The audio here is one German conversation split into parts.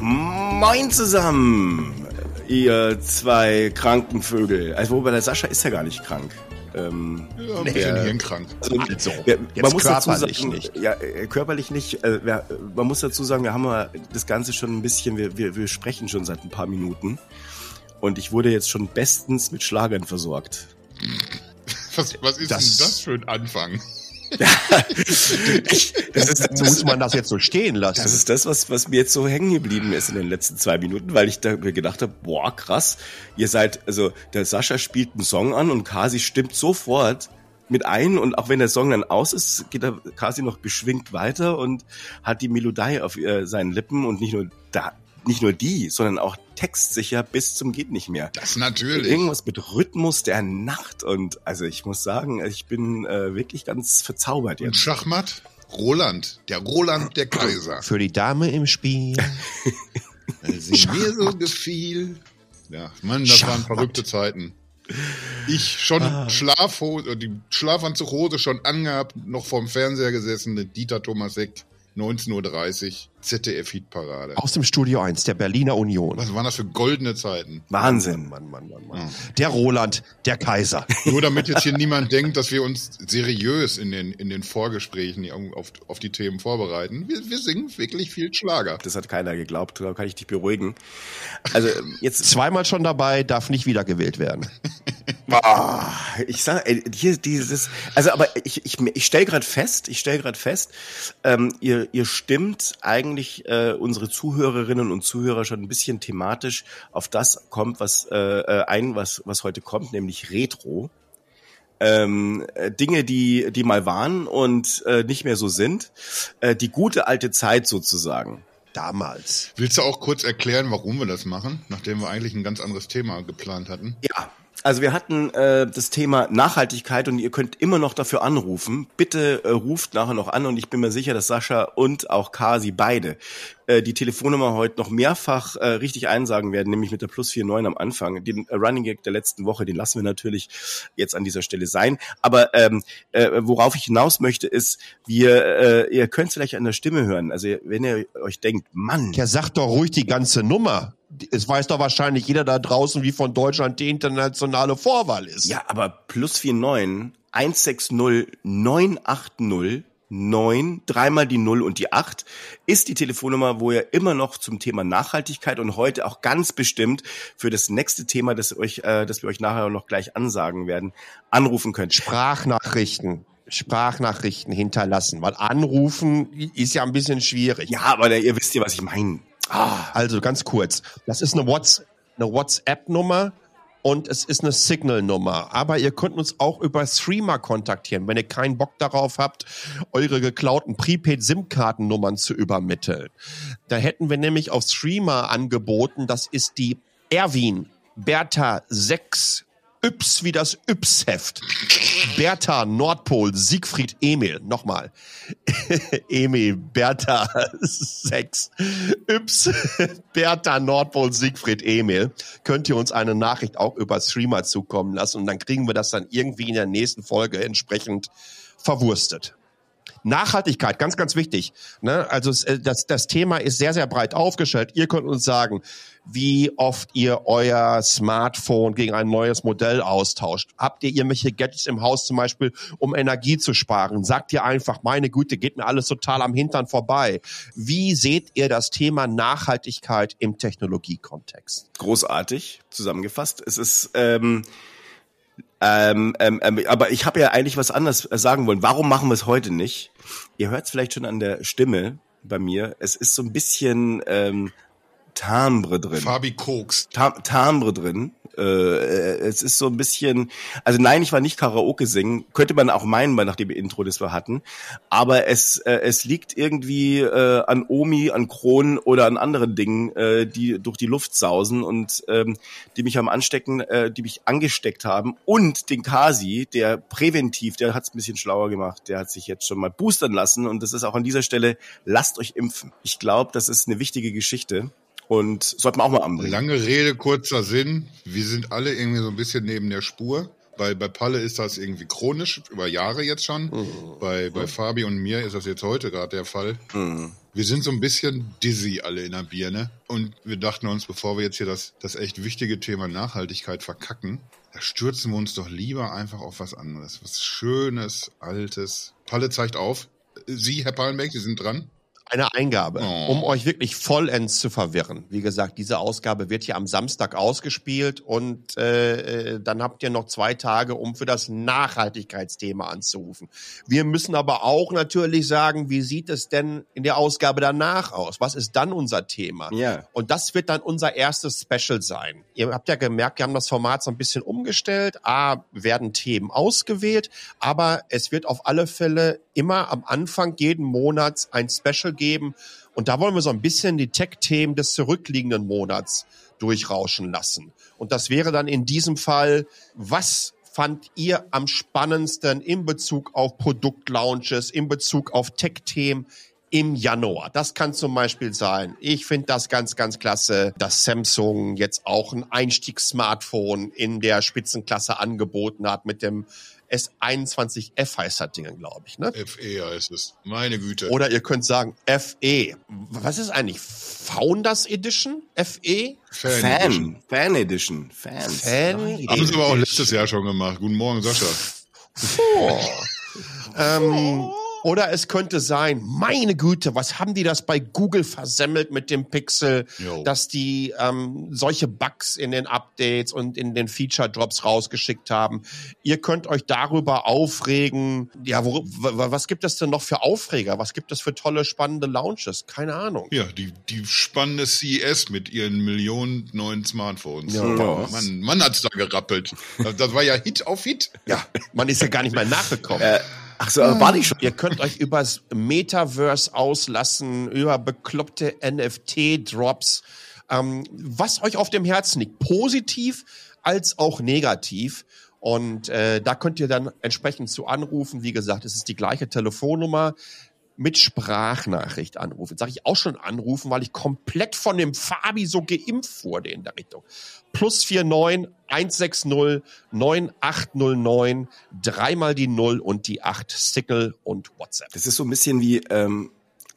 Moin zusammen, ihr zwei kranken Vögel. Also, wobei der Sascha ist ja gar nicht krank. Ähm, ja, ein bisschen der, hirnkrank. Also, also wir, man muss dazu sagen, nicht. Ja, äh, körperlich nicht. Äh, wir, man muss dazu sagen, wir haben ja das Ganze schon ein bisschen, wir, wir, wir sprechen schon seit ein paar Minuten. Und ich wurde jetzt schon bestens mit Schlagern versorgt. Was, was ist das, denn das für ein Anfang? das ist, das muss man das jetzt so stehen lassen. Das ist das, was, was mir jetzt so hängen geblieben ist in den letzten zwei Minuten, weil ich da mir gedacht habe, boah, krass, ihr seid, also der Sascha spielt einen Song an und Kasi stimmt sofort mit ein und auch wenn der Song dann aus ist, geht er quasi noch beschwingt weiter und hat die Melodie auf äh, seinen Lippen und nicht nur da, nicht nur die, sondern auch textsicher bis zum geht nicht mehr. Das natürlich. Irgendwas mit Rhythmus der Nacht und also ich muss sagen, ich bin äh, wirklich ganz verzaubert jetzt. Und Schachmatt? Roland, der Roland der Kaiser. Für die Dame im Spiel. Weil sie mir so gefiel. Ja, Mann, das Schachmatt. waren verrückte Zeiten. Ich schon ah. Schlafhose, die Schlafanzughose schon angehabt, noch vorm Fernseher gesessen, Dieter Thomas Heck, 19.30 Uhr. ZDF-Hitparade. Aus dem Studio 1 der Berliner Union. Was waren das für goldene Zeiten? Wahnsinn. Mann, Mann, Mann, Mann. Ja. Der Roland, der Kaiser. Nur damit jetzt hier niemand denkt, dass wir uns seriös in den, in den Vorgesprächen auf, auf die Themen vorbereiten. Wir, wir singen wirklich viel Schlager. Das hat keiner geglaubt, da kann ich dich beruhigen. Also jetzt zweimal schon dabei, darf nicht wiedergewählt werden. oh, ich sag, ey, hier dieses, also aber ich, ich, ich stelle gerade fest, ich stelle gerade fest, ähm, ihr, ihr stimmt eigentlich eigentlich äh, unsere Zuhörerinnen und Zuhörer schon ein bisschen thematisch auf das kommt, was äh, äh, ein, was was heute kommt, nämlich Retro. Ähm, äh, Dinge, die die mal waren und äh, nicht mehr so sind, äh, die gute alte Zeit sozusagen. Damals. Willst du auch kurz erklären, warum wir das machen, nachdem wir eigentlich ein ganz anderes Thema geplant hatten? Ja, also wir hatten äh, das Thema Nachhaltigkeit und ihr könnt immer noch dafür anrufen. Bitte äh, ruft nachher noch an und ich bin mir sicher, dass Sascha und auch Kasi beide äh, die Telefonnummer heute noch mehrfach äh, richtig einsagen werden, nämlich mit der Plus 49 am Anfang. Den äh, Running Gag der letzten Woche, den lassen wir natürlich jetzt an dieser Stelle sein. Aber ähm, äh, worauf ich hinaus möchte, ist, wir, äh, ihr könnt vielleicht an der Stimme hören. Also wenn ihr euch denkt, Mann. Ja, sagt doch ruhig die ganze Nummer es weiß doch wahrscheinlich jeder da draußen, wie von Deutschland die internationale Vorwahl ist. Ja, aber plus 49 160 980 9, dreimal die 0 und die 8 ist die Telefonnummer, wo ihr immer noch zum Thema Nachhaltigkeit und heute auch ganz bestimmt für das nächste Thema, das, euch, äh, das wir euch nachher noch gleich ansagen werden, anrufen könnt. Sprachnachrichten. Sprachnachrichten hinterlassen, weil anrufen ist ja ein bisschen schwierig. Ja, aber ihr wisst ja, was ich meine. Ah, also ganz kurz. Das ist eine, What's, eine WhatsApp-Nummer und es ist eine Signal-Nummer. Aber ihr könnt uns auch über Streamer kontaktieren, wenn ihr keinen Bock darauf habt, eure geklauten Prepaid-SIM-Kartennummern zu übermitteln. Da hätten wir nämlich auf Streamer angeboten, das ist die Erwin Bertha 6 Yps wie das Yps-Heft. Bertha, Nordpol, Siegfried, Emil. Nochmal. Emil, Bertha, 6. Yps, Bertha, Nordpol, Siegfried, Emil. Könnt ihr uns eine Nachricht auch über Streamer zukommen lassen und dann kriegen wir das dann irgendwie in der nächsten Folge entsprechend verwurstet. Nachhaltigkeit, ganz, ganz wichtig. Ne? Also äh, das, das Thema ist sehr, sehr breit aufgestellt. Ihr könnt uns sagen, wie oft ihr euer Smartphone gegen ein neues Modell austauscht. Habt ihr irgendwelche Gadgets im Haus zum Beispiel, um Energie zu sparen? Sagt ihr einfach, meine Güte, geht mir alles total am Hintern vorbei. Wie seht ihr das Thema Nachhaltigkeit im Technologiekontext? Großartig zusammengefasst. Es ist ähm ähm, ähm, ähm, aber ich habe ja eigentlich was anderes sagen wollen. Warum machen wir es heute nicht? Ihr hört es vielleicht schon an der Stimme bei mir. Es ist so ein bisschen ähm, Timbre drin. Fabi Koks. Timbre drin. Äh, es ist so ein bisschen, also nein, ich war nicht Karaoke singen, könnte man auch meinen, weil nach dem Intro, das wir hatten. Aber es, äh, es liegt irgendwie äh, an Omi, an Kronen oder an anderen Dingen, äh, die durch die Luft sausen und ähm, die mich am Anstecken, äh, die mich angesteckt haben. Und den Kasi, der präventiv, der hat es ein bisschen schlauer gemacht, der hat sich jetzt schon mal boostern lassen. Und das ist auch an dieser Stelle, lasst euch impfen. Ich glaube, das ist eine wichtige Geschichte. Und sollten wir auch mal anbringen. Lange Rede, kurzer Sinn. Wir sind alle irgendwie so ein bisschen neben der Spur. Bei, bei Palle ist das irgendwie chronisch, über Jahre jetzt schon. Mhm. Bei, bei Fabi und mir ist das jetzt heute gerade der Fall. Mhm. Wir sind so ein bisschen dizzy alle in der Birne. Und wir dachten uns, bevor wir jetzt hier das, das echt wichtige Thema Nachhaltigkeit verkacken, da stürzen wir uns doch lieber einfach auf was anderes. Was Schönes, Altes. Palle zeigt auf. Sie, Herr Pallenbeck, Sie sind dran eine Eingabe, oh. um euch wirklich vollends zu verwirren. Wie gesagt, diese Ausgabe wird hier am Samstag ausgespielt und äh, äh, dann habt ihr noch zwei Tage, um für das Nachhaltigkeitsthema anzurufen. Wir müssen aber auch natürlich sagen, wie sieht es denn in der Ausgabe danach aus? Was ist dann unser Thema? Ja. Und das wird dann unser erstes Special sein. Ihr habt ja gemerkt, wir haben das Format so ein bisschen umgestellt. A, werden Themen ausgewählt, aber es wird auf alle Fälle immer am Anfang jeden Monats ein Special geben. Und da wollen wir so ein bisschen die Tech-Themen des zurückliegenden Monats durchrauschen lassen. Und das wäre dann in diesem Fall, was fand ihr am spannendsten in Bezug auf Produktlaunches, in Bezug auf Tech-Themen im Januar. Das kann zum Beispiel sein. Ich finde das ganz, ganz klasse, dass Samsung jetzt auch ein Einstiegssmartphone in der Spitzenklasse angeboten hat mit dem S21F heißt das Ding, glaube ich. Ne? FE heißt es. Meine Güte. Oder ihr könnt sagen FE. Was ist eigentlich Founders Edition? FE? Fan. Fan Edition. Fan Edition. Fans. Fan. Haben sie aber auch letztes Jahr schon gemacht. Guten Morgen, Sascha. Oh. ähm, oder es könnte sein, meine Güte, was haben die das bei Google versemmelt mit dem Pixel, jo. dass die ähm, solche Bugs in den Updates und in den Feature Drops rausgeschickt haben. Ihr könnt euch darüber aufregen. Ja, wo, was gibt es denn noch für Aufreger? Was gibt es für tolle, spannende Launches? Keine Ahnung. Ja, die, die spannende CES mit ihren Millionen neuen Smartphones. Ja. Wow, man, man hat's da gerappelt. Das, das war ja Hit auf Hit. Ja, man ist ja gar nicht mehr nachgekommen. Äh, Ach so, war die schon. Ihr könnt euch übers Metaverse auslassen, über bekloppte NFT-Drops, ähm, was euch auf dem Herzen liegt, positiv als auch negativ. Und äh, da könnt ihr dann entsprechend zu anrufen. Wie gesagt, es ist die gleiche Telefonnummer mit Sprachnachricht anrufen. Sage ich auch schon anrufen, weil ich komplett von dem Fabi so geimpft wurde in der Richtung. Plus 49 160 9809, dreimal die 0 und die 8 Signal und WhatsApp. Das ist so ein bisschen wie, ähm,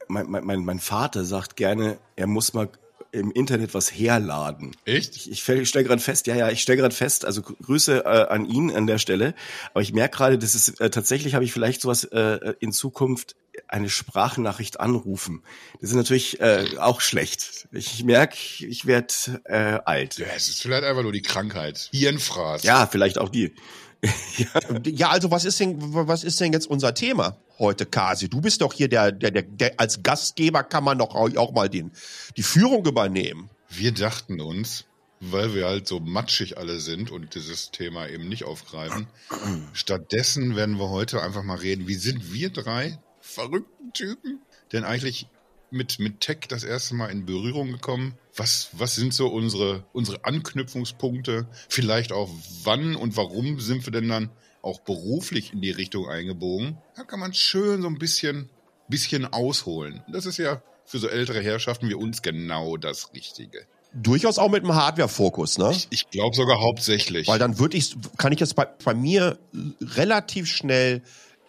mein, mein, mein Vater sagt gerne, er muss mal im Internet was herladen. Echt? Ich, ich stelle gerade fest, ja, ja, ich stelle gerade fest, also Grüße äh, an ihn an der Stelle, aber ich merke gerade, dass es äh, tatsächlich habe ich vielleicht sowas äh, in Zukunft eine Sprachnachricht anrufen. Das ist natürlich äh, auch schlecht. Ich merke, ich werde äh, alt. Ja, es ist vielleicht einfach nur die Krankheit. Hirnfraß. Ja, vielleicht auch die. Ja. ja, also was ist denn, was ist denn jetzt unser Thema heute, Kasi? Du bist doch hier der, der, der, der als Gastgeber kann man doch auch mal den, die Führung übernehmen. Wir dachten uns, weil wir halt so matschig alle sind und dieses Thema eben nicht aufgreifen, stattdessen werden wir heute einfach mal reden, wie sind wir drei verrückten Typen denn eigentlich mit, mit Tech das erste Mal in Berührung gekommen? Was, was sind so unsere, unsere Anknüpfungspunkte? Vielleicht auch wann und warum sind wir denn dann auch beruflich in die Richtung eingebogen? Da kann man schön so ein bisschen, bisschen ausholen. Das ist ja für so ältere Herrschaften wie uns genau das Richtige durchaus auch mit einem Hardware-Fokus, ne? Ich, ich glaube sogar hauptsächlich. Weil dann würde ich, kann ich das bei, bei mir relativ schnell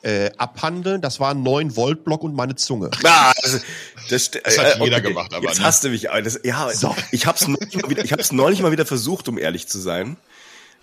äh, abhandeln. Das war ein 9 Volt Block und meine Zunge. Ah, das, das, das hat äh, jeder okay, gemacht, aber jetzt ne? hast du mich. Das, ja, so. ich habe es neulich, neulich mal wieder versucht, um ehrlich zu sein.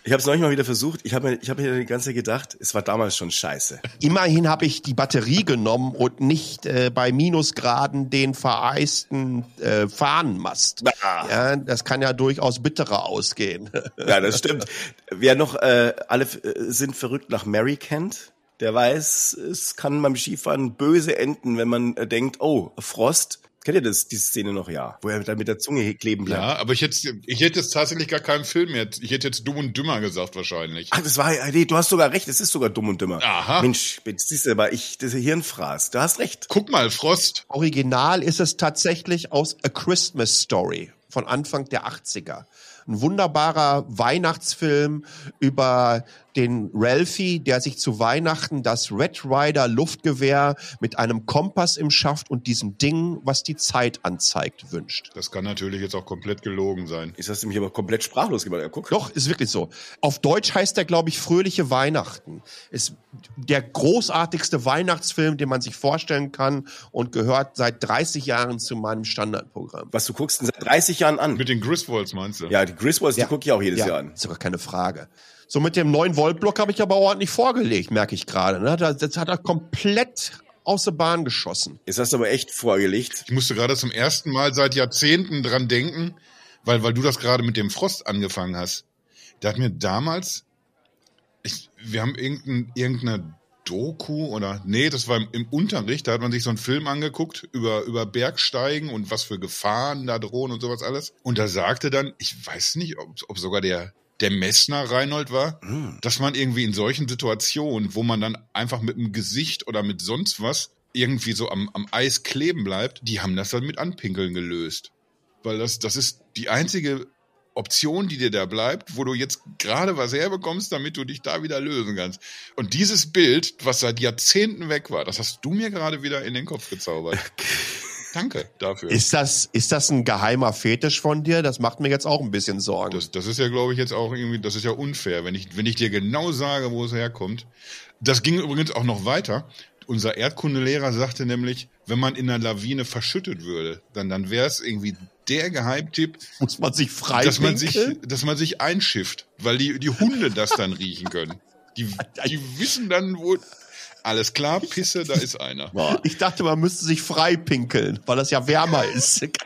Ich habe es neulich mal wieder versucht. Ich habe mir, ich hab mir die ganze Zeit gedacht, es war damals schon scheiße. Immerhin habe ich die Batterie genommen und nicht äh, bei Minusgraden den vereisten äh, Fahnenmast. Ah. Ja, das kann ja durchaus bitterer ausgehen. Ja, das stimmt. Wer noch äh, alle äh, sind verrückt nach Mary kennt, der weiß, es kann beim Skifahren böse enden, wenn man äh, denkt, oh, Frost. Kennt ihr das, die Szene noch? Ja. Wo er dann mit der Zunge kleben bleibt. Ja, aber ich hätte, ich hätte jetzt tatsächlich gar keinen Film mehr. Ich hätte jetzt Dumm und Dümmer gesagt wahrscheinlich. Ach, das war, nee, du hast sogar recht, es ist sogar Dumm und Dümmer. Aha. Mensch, jetzt siehst du aber, ich, das ist Hirnfraß. Du hast recht. Guck mal, Frost. Original ist es tatsächlich aus A Christmas Story von Anfang der 80er Ein wunderbarer Weihnachtsfilm über den Ralphie, der sich zu Weihnachten das Red Rider Luftgewehr mit einem Kompass im Schaft und diesem Ding, was die Zeit anzeigt, wünscht. Das kann natürlich jetzt auch komplett gelogen sein. Ist das mich aber komplett sprachlos gemacht? Ja, guck. Doch, ist wirklich so. Auf Deutsch heißt der, glaube ich, Fröhliche Weihnachten. Ist der großartigste Weihnachtsfilm, den man sich vorstellen kann und gehört seit 30 Jahren zu meinem Standardprogramm. Was du guckst seit 30 Jahren an. Mit den Griswolds meinst du? Ja, die Griswolds, die Ja. gucke ich auch jedes Ja, Jahr an. ist sogar keine Frage. So mit dem 9 Volt Block habe ich aber ordentlich vorgelegt, merke ich gerade. Ne? Das, das hat er komplett aus der Bahn geschossen. Jetzt hast du aber echt vorgelegt. Ich musste gerade zum ersten Mal seit Jahrzehnten dran denken, weil, weil du das gerade mit dem Frost angefangen hast. Der hat mir damals, ich, wir haben irgendein, irgendeine Doku oder, nee, das war im, im Unterricht, da hat man sich so einen Film angeguckt über, über Bergsteigen und was für Gefahren da drohen und sowas alles. Und da sagte dann, ich weiß nicht, ob, ob sogar der, der Messner Reinhold war, dass man irgendwie in solchen Situationen, wo man dann einfach mit dem Gesicht oder mit sonst was irgendwie so am, am Eis kleben bleibt, die haben das dann mit Anpinkeln gelöst. Weil das, das ist die einzige Option, die dir da bleibt, wo du jetzt gerade was herbekommst, damit du dich da wieder lösen kannst. Und dieses Bild, was seit Jahrzehnten weg war, das hast du mir gerade wieder in den Kopf gezaubert. Danke dafür. Ist das, ist das ein geheimer Fetisch von dir? Das macht mir jetzt auch ein bisschen Sorgen. Das, das ist ja, glaube ich, jetzt auch irgendwie, das ist ja unfair, wenn ich, wenn ich dir genau sage, wo es herkommt. Das ging übrigens auch noch weiter. Unser Erdkundelehrer sagte nämlich, wenn man in einer Lawine verschüttet würde, dann, dann wäre es irgendwie der Geheimtipp, Muss man sich frei dass man sich, dass man sich einschifft, weil die, die Hunde das dann riechen können. Die, die wissen dann, wo, alles klar, Pisse, da ist einer. Ich dachte, man müsste sich frei pinkeln, weil das ja wärmer ist.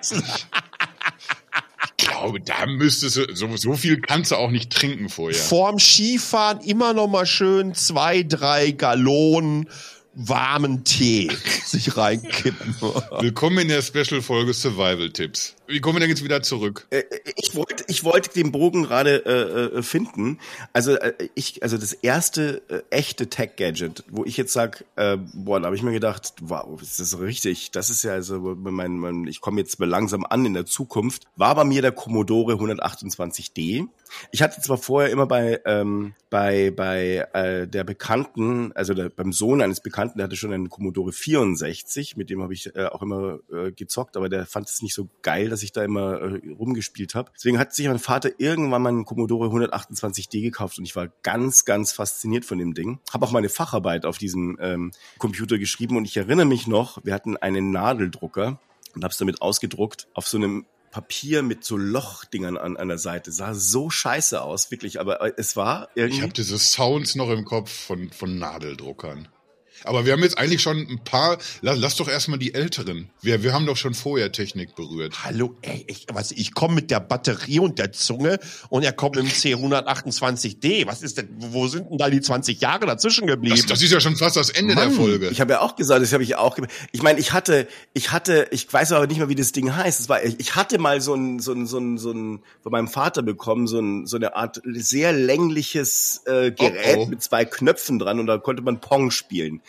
Ich glaube, da müsstest du, so, so viel kannst du auch nicht trinken vorher. Vorm Skifahren immer noch mal schön zwei, drei Gallonen warmen Tee sich reinkippen. Willkommen in der Special-Folge Survival-Tipps. Wie kommen wir denn jetzt wieder zurück? Äh, ich wollte ich wollte den Bogen gerade äh, äh, finden. Also äh, ich also das erste äh, echte Tech Gadget, wo ich jetzt sag, äh, boah, da habe ich mir gedacht, wow, ist das richtig? Das ist ja also mein, mein ich komme jetzt langsam an in der Zukunft. War bei mir der Commodore 128D. Ich hatte zwar vorher immer bei ähm, bei bei äh, der Bekannten, also der, beim Sohn eines Bekannten, der hatte schon einen Commodore 64, mit dem habe ich äh, auch immer äh, gezockt, aber der fand es nicht so geil, dass ich da immer äh, rumgespielt habe. Deswegen hat sich mein Vater irgendwann mal einen Commodore 128D gekauft und ich war ganz, ganz fasziniert von dem Ding. Habe auch meine Facharbeit auf diesem ähm, Computer geschrieben und ich erinnere mich noch, wir hatten einen Nadeldrucker und habe es damit ausgedruckt auf so einem Papier mit so Lochdingern an, an der Seite. Sah so scheiße aus, wirklich. Aber äh, es war irgendwie. Ich habe diese Sounds noch im Kopf von, von Nadeldruckern. Aber wir haben jetzt eigentlich schon ein paar, lass, lass doch erstmal die Älteren. Wir, wir haben doch schon vorher Technik berührt. Hallo, ey, ich, was, ich komme mit der Batterie und der Zunge und er kommt mit dem C128D. Was ist denn, wo sind denn da die 20 Jahre dazwischen geblieben? Das, das ist ja schon fast das Ende Mann, der Folge. Ich habe ja auch gesagt, das habe ich auch. Ich meine, ich hatte, ich hatte, ich weiß aber nicht mehr, wie das Ding heißt. Es war, ich hatte mal so ein, so ein, so ein, so ein von meinem Vater bekommen, so ein, so eine Art sehr längliches äh, Gerät Oh, oh. mit zwei Knöpfen dran und da konnte man Pong spielen.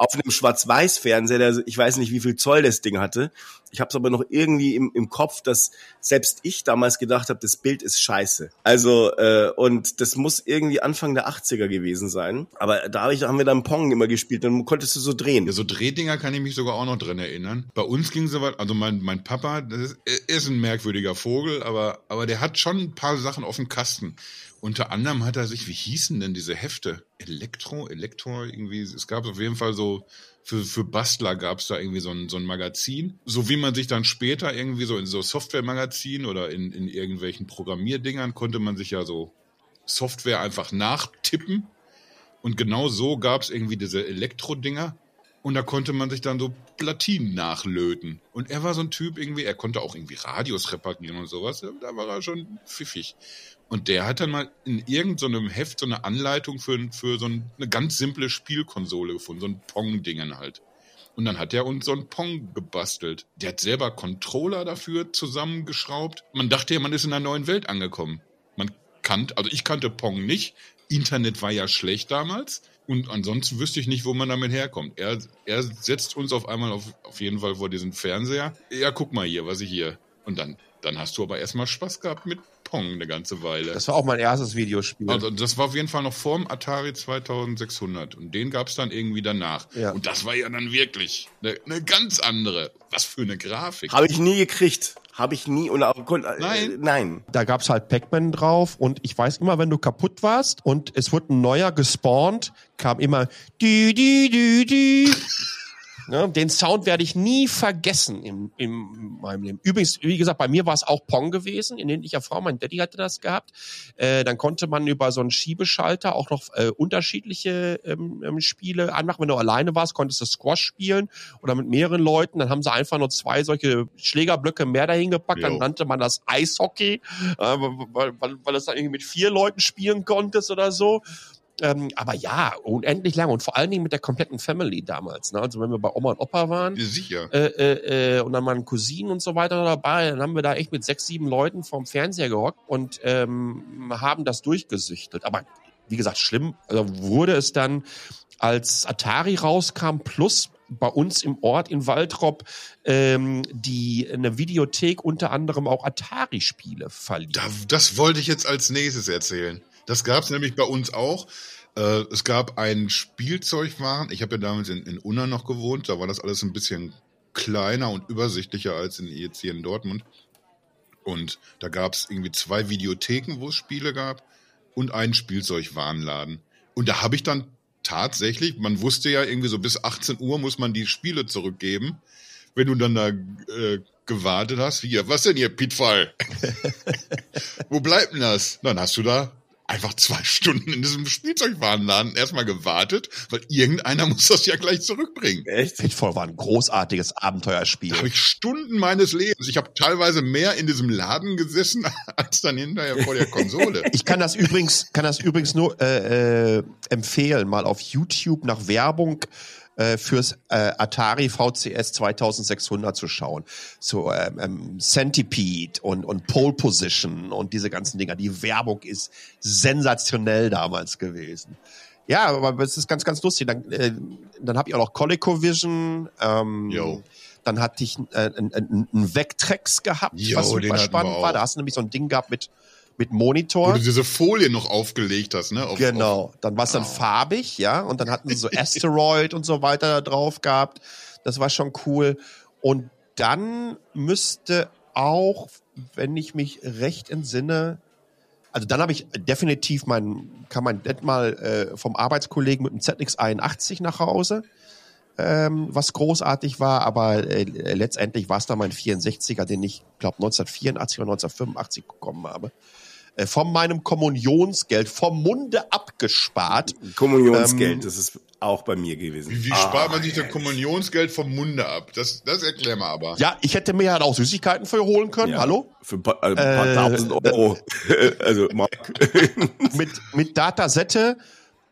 Auf einem Schwarz-Weiß-Fernseher, der, ich weiß nicht, wie viel Zoll das Ding hatte. Ich habe es aber noch irgendwie im, im Kopf, dass selbst ich damals gedacht habe, das Bild ist scheiße. Also äh, und das muss irgendwie Anfang der 80er gewesen sein. Aber da, hab ich, da haben wir dann Pong immer gespielt, dann konntest du so drehen. Ja, so Drehdinger kann ich mich sogar auch noch dran erinnern. Bei uns ging es aber, also mein, mein Papa, das ist, ist ein merkwürdiger Vogel, aber, aber der hat schon ein paar Sachen auf dem Kasten. Unter anderem hat er sich, wie hießen denn diese Hefte? Elektro, Elektro, irgendwie, es gab auf jeden Fall so, für, für Bastler gab es da irgendwie so ein, so ein Magazin. So wie man sich dann später irgendwie so in so Software-Magazinen oder in, in irgendwelchen Programmierdingern konnte man sich ja so Software einfach nachtippen. Und genau so gab es irgendwie diese Elektro-Dinger. Und da konnte man sich dann so Platinen nachlöten. Und er war so ein Typ irgendwie, er konnte auch irgendwie Radios reparieren und sowas. Da war er schon pfiffig. Und der hat dann mal in irgendeinem Heft so eine Anleitung für, für so ein- eine ganz simple Spielkonsole gefunden, so ein Pong-Dingen halt. Und dann hat er uns so ein Pong gebastelt. Der hat selber Controller dafür zusammengeschraubt. Man dachte ja, man ist in einer neuen Welt angekommen. Man kannte, also ich kannte Pong nicht. Internet war ja schlecht damals. Und ansonsten wüsste ich nicht, wo man damit herkommt. Er, er setzt uns auf einmal auf, auf jeden Fall vor diesen Fernseher. Ja, guck mal hier, was ich hier. Und dann, dann hast du aber erstmal Spaß gehabt mit Pong eine ganze Weile. Das war auch mein erstes Videospiel. Also das war auf jeden Fall noch vorm Atari 2600 und den gab's dann irgendwie danach. Ja. Und das war ja dann wirklich eine, eine ganz andere. Was für eine Grafik. Habe ich nie gekriegt. Habe ich nie und auch, äh, Nein. nein. da gab's halt Pac-Man drauf und ich weiß immer, wenn du kaputt warst und es wurde ein neuer gespawnt, kam immer die die die die. Ne, den Sound werde ich nie vergessen im, im meinem Leben. Übrigens, wie gesagt, bei mir war es auch Pong gewesen, in niedlicher Frau. Mein Daddy hatte das gehabt. Äh, dann konnte man über so einen Schiebeschalter auch noch äh, unterschiedliche ähm, ähm, Spiele anmachen. Wenn du alleine warst, konntest du Squash spielen oder mit mehreren Leuten. Dann haben sie einfach nur zwei solche Schlägerblöcke mehr dahin gepackt. Dann Jo. nannte man das Eishockey, äh, weil, weil, weil das dann irgendwie mit vier Leuten spielen konntest oder so. Ähm, aber ja, unendlich lang und vor allen Dingen mit der kompletten Family damals. Ne? Also wenn wir bei Oma und Opa waren Ja, Sicher. äh, äh, äh, und dann meine Cousinen und so weiter dabei, dann haben wir da echt mit sechs, sieben Leuten vorm Fernseher gehockt und ähm, haben das durchgesüchtet. Aber wie gesagt, schlimm also wurde es dann, als Atari rauskam, plus bei uns im Ort in Waldrop ähm, die eine Videothek unter anderem auch Atari-Spiele verliehen. Da, das wollte ich jetzt als nächstes erzählen. Das gab's nämlich bei uns auch. Äh, es gab einen Spielzeugwaren. Ich habe ja damals in, in Unna noch gewohnt. Da war das alles ein bisschen kleiner und übersichtlicher als in, jetzt hier in Dortmund. Und da gab's irgendwie zwei Videotheken, wo es Spiele gab und einen Spielzeugwarenladen. Und da habe ich dann tatsächlich, man wusste ja irgendwie so bis 18 Uhr muss man die Spiele zurückgeben. Wenn du dann da äh, gewartet hast, hier, was denn hier, Pitfall? Wo bleibt denn das? Dann hast du da einfach zwei Stunden in diesem Spielzeugwarenladen erstmal gewartet, weil irgendeiner muss das ja gleich zurückbringen. Echt? Pitfall war ein großartiges Abenteuerspiel. Da habe ich Stunden meines Lebens. Ich habe teilweise mehr in diesem Laden gesessen als dann hinterher vor der Konsole. Ich kann das übrigens, kann das übrigens nur äh, äh, empfehlen, mal auf YouTube nach Werbung äh, fürs äh, Atari VCS 2600 zu schauen. So ähm, ähm, Centipede und, und Pole Position und diese ganzen Dinger. Die Werbung ist sensationell damals gewesen. Ja, aber es ist ganz, ganz lustig. Dann, äh, dann habe ich auch noch ColecoVision. Ähm, Jo. Dann hatte ich äh, einen ein, ein Vectrex gehabt, Jo, was super spannend war. Da hast du nämlich so ein Ding gehabt mit, mit Wo Monitor. du diese Folie noch aufgelegt hast, ne? Auf, Genau. Dann war es dann Oh. farbig, ja. Und dann hatten sie so Asteroid und so weiter da drauf gehabt. Das war schon cool. Und dann müsste auch, wenn ich mich recht entsinne, also dann habe ich definitiv mein, kam mein Dad mal äh, vom Arbeitskollegen mit dem ZX 81 nach Hause, ähm, was großartig war, aber äh, letztendlich war es dann mein 64er, den ich glaube 1984 oder 1985 bekommen habe. Äh, von meinem Kommunionsgeld vom Munde abgespart. Kommunionsgeld, Ähm, das ist auch bei mir gewesen. Wie, wie Ah, spart man sich das Kommunionsgeld vom Munde ab? Das, das erklär mal aber. Ja, ich hätte mir ja auch Süßigkeiten für holen können. ja. Hallo? Für ein paar, äh, ein paar Äh, tausend Euro. also, Mark. mit, mit Datasette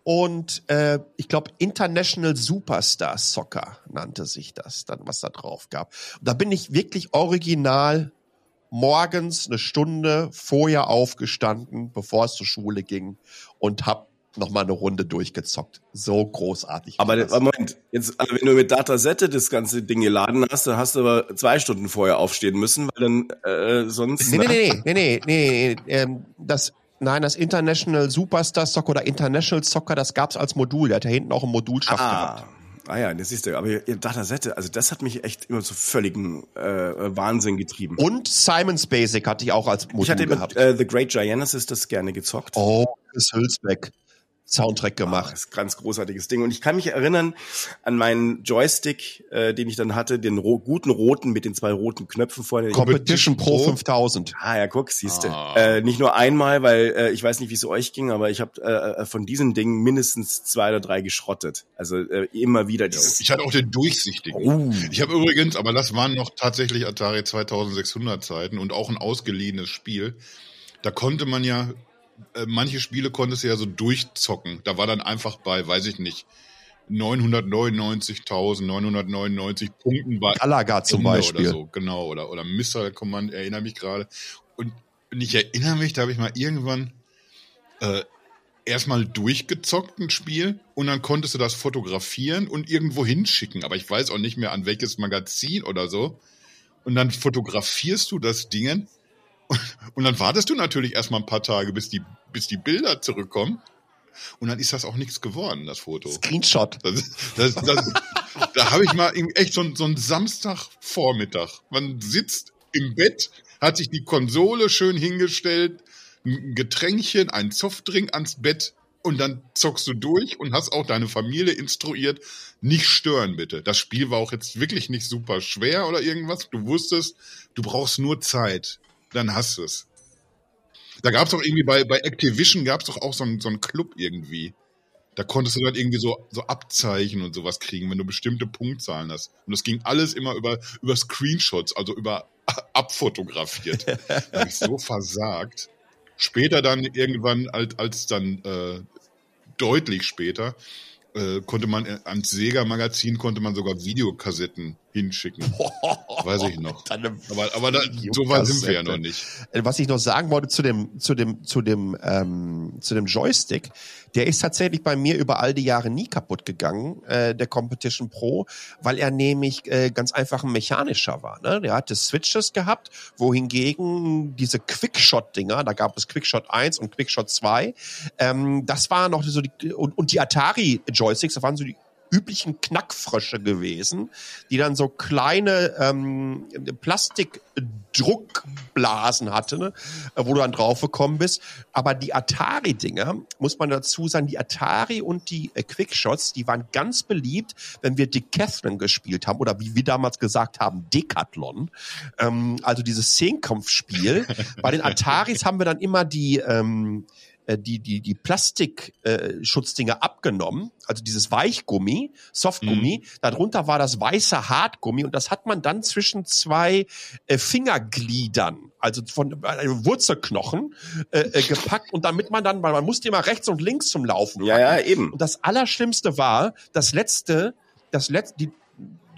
und äh, ich glaube International Superstar Soccer nannte sich das dann, was da drauf gab. Und da bin ich wirklich original morgens eine Stunde vorher aufgestanden, bevor es zur Schule ging und hab noch mal eine Runde durchgezockt. So großartig. Aber Moment, jetzt, also wenn du mit Datasette das ganze Ding geladen hast, dann hast du aber zwei Stunden vorher aufstehen müssen, weil dann äh, sonst. Nee, nee, nee, nee, nee, nee, nee, ähm, das, nein, das International Superstar Soccer oder International Soccer, das gab's als Modul. Der hat ja hinten auch einen Modulschaft gehabt. Ah, ja, das siehst du. Aber ihr Datasette, also das hat mich echt immer zu völligen äh, Wahnsinn getrieben. Und Simon's Basic hatte ich auch als Modul ich hatte gehabt. mit äh, The Great Giannis das gerne gezockt. oh, Chris Hülsbeck. Soundtrack Ah, gemacht. das ist ein ganz großartiges Ding. Und ich kann mich erinnern an meinen Joystick, äh, den ich dann hatte, den ro guten roten mit den zwei roten Knöpfen vorne. Competition Pro Pro? 5000. Ah ja, guck, siehste. Ah. Äh, nicht nur einmal, weil äh, ich weiß nicht, wie es euch ging, aber ich habe äh, von diesen Dingen mindestens zwei oder drei geschrottet. Also äh, immer wieder dieses. Ich hatte auch den durchsichtigen. Oh. Ich habe übrigens, aber das waren noch tatsächlich Atari 2600 Zeiten und auch ein ausgeliehenes Spiel. Da konnte man ja, äh, manche Spiele konntest du ja so durchzocken. Da war dann einfach bei, weiß ich nicht, 999.999 Punkten bei Galaga zum Ende Beispiel. Oder so, genau. Oder, oder Missile Command, erinnere mich gerade. Und, und ich erinnere mich, da habe ich mal irgendwann äh, erstmal durchgezockt ein Spiel und dann konntest du das fotografieren und irgendwo hinschicken. Aber ich weiß auch nicht mehr an welches Magazin oder so. Und dann fotografierst du das Ding Und dann wartest du natürlich erstmal ein paar Tage, bis die, bis die Bilder zurückkommen. Und dann ist das auch nichts geworden, das Foto. Screenshot. Das, das, das, da habe ich mal echt so, so einen Samstagvormittag. Man sitzt im Bett, hat sich die Konsole schön hingestellt, ein Getränkchen, ein Softdrink ans Bett und dann zockst du durch und hast auch deine Familie instruiert, nicht stören bitte. Das Spiel war auch jetzt wirklich nicht super schwer oder irgendwas. Du wusstest, du brauchst nur Zeit. Dann hast du es. Da gab es doch irgendwie bei, bei Activision gab es doch auch so einen, so einen Club irgendwie. Da konntest du dann irgendwie so, so Abzeichen und sowas kriegen, wenn du bestimmte Punktzahlen hast. Und das ging alles immer über, über Screenshots, also über abfotografiert. da habe ich so versagt. Später dann irgendwann, als, als dann äh, deutlich später, äh, konnte man äh, ans Sega-Magazin konnte man sogar Videokassetten hinschicken. Weiß ich noch. Aber, aber da, so weit sind wir ja noch nicht. Was ich noch sagen wollte zu dem, zu dem, zu dem, ähm, zu dem Joystick, der ist tatsächlich bei mir über all die Jahre nie kaputt gegangen, äh, der Competition Pro, weil er nämlich äh, ganz einfach ein mechanischer war. Ne? Der hatte Switches gehabt, wohingegen diese Quickshot-Dinger, da gab es Quickshot 1 und Quickshot 2, ähm, das war noch so die, und, und die Atari-Joysticks, das waren so die üblichen Knackfrösche gewesen, die dann so kleine ähm, Plastikdruckblasen hatte, ne, wo du dann draufgekommen bist. Aber die Atari-Dinger, muss man dazu sagen, die Atari und die äh, Quickshots, die waren ganz beliebt, wenn wir Decathlon gespielt haben oder wie wir damals gesagt haben, Decathlon. Ähm, also dieses Zehnkampfspiel. Bei den Ataris haben wir dann immer die ähm, äh, die, die, die Plastikschutzdinge äh, abgenommen, also dieses Weichgummi, Softgummi. Mhm. Darunter war das weiße Hartgummi und das hat man dann zwischen zwei äh, Fingergliedern, also von äh, Wurzelknochen, äh, äh, gepackt und damit man dann, weil man musste immer rechts und links zum Laufen. Ja, ja, eben. Und das Allerschlimmste war, das letzte, das letzte, die,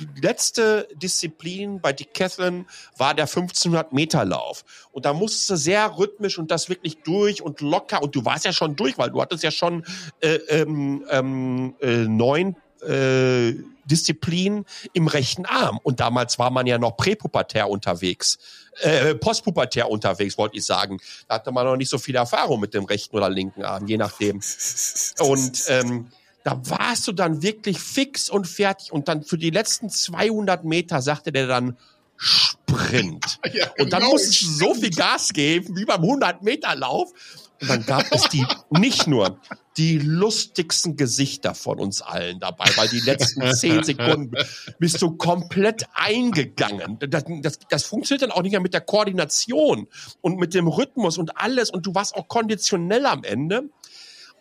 die letzte Disziplin bei Decathlon war der 1500 Meter Lauf. Und da musste sehr rhythmisch und das wirklich durch und locker. Und du warst ja schon durch, weil du hattest ja schon äh, ähm, ähm, äh, neun äh, Disziplin im rechten Arm. Und damals war man ja noch präpubertär unterwegs, äh, postpubertär unterwegs, wollte ich sagen. Da hatte man noch nicht so viel Erfahrung mit dem rechten oder linken Arm, je nachdem. Und ähm, da warst du dann wirklich fix und fertig und dann für die letzten 200 Meter sagte der dann Sprint. Ja, genau. Und dann genau, musstest du so viel Gas geben wie beim 100 Meter Lauf. Und dann gab es die nicht nur die lustigsten Gesichter von uns allen dabei, weil die letzten zehn Sekunden bist du komplett eingegangen. Das, das, das funktioniert dann auch nicht mehr mit der Koordination und mit dem Rhythmus und alles und du warst auch konditionell am Ende.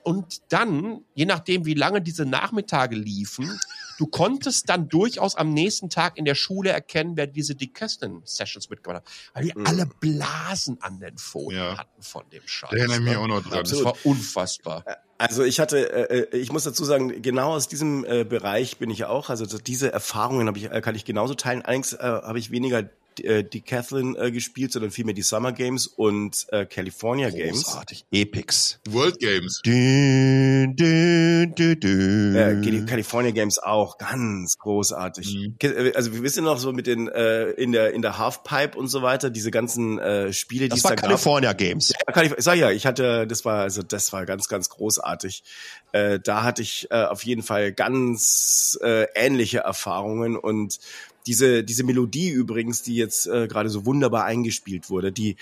Und dann, je nachdem, wie lange diese Nachmittage liefen, du konntest dann durchaus am nächsten Tag in der Schule erkennen, wer diese Decathlon-Sessions mitgemacht hat. Weil die mhm. alle Blasen an den Folien ja. hatten von dem Scheiß. Der erinnere mich auch noch dran. Das war unfassbar. Also ich hatte, äh, äh, ich muss dazu sagen, genau aus diesem äh, Bereich bin ich auch. Also diese Erfahrungen habe ich, äh, kann ich genauso teilen. Allerdings äh, habe ich weniger äh, Decathlon äh, gespielt, sondern vielmehr die Summer Games und äh, California Games. Großartig. Epics. World Games. Dün, dün, dün, dün. Äh, die California Games auch ganz großartig. Mhm. Äh, also wir wissen noch so mit den äh, in der in der Halfpipe und so weiter diese ganzen äh, Spiele, die es da California gab. Games. Ja, ich sag ja, ich hatte, das war also das war ganz ganz großartig. Äh, da hatte ich äh, auf jeden Fall ganz äh, ähnliche Erfahrungen und diese, diese Melodie übrigens, die jetzt äh, gerade so wunderbar eingespielt wurde, die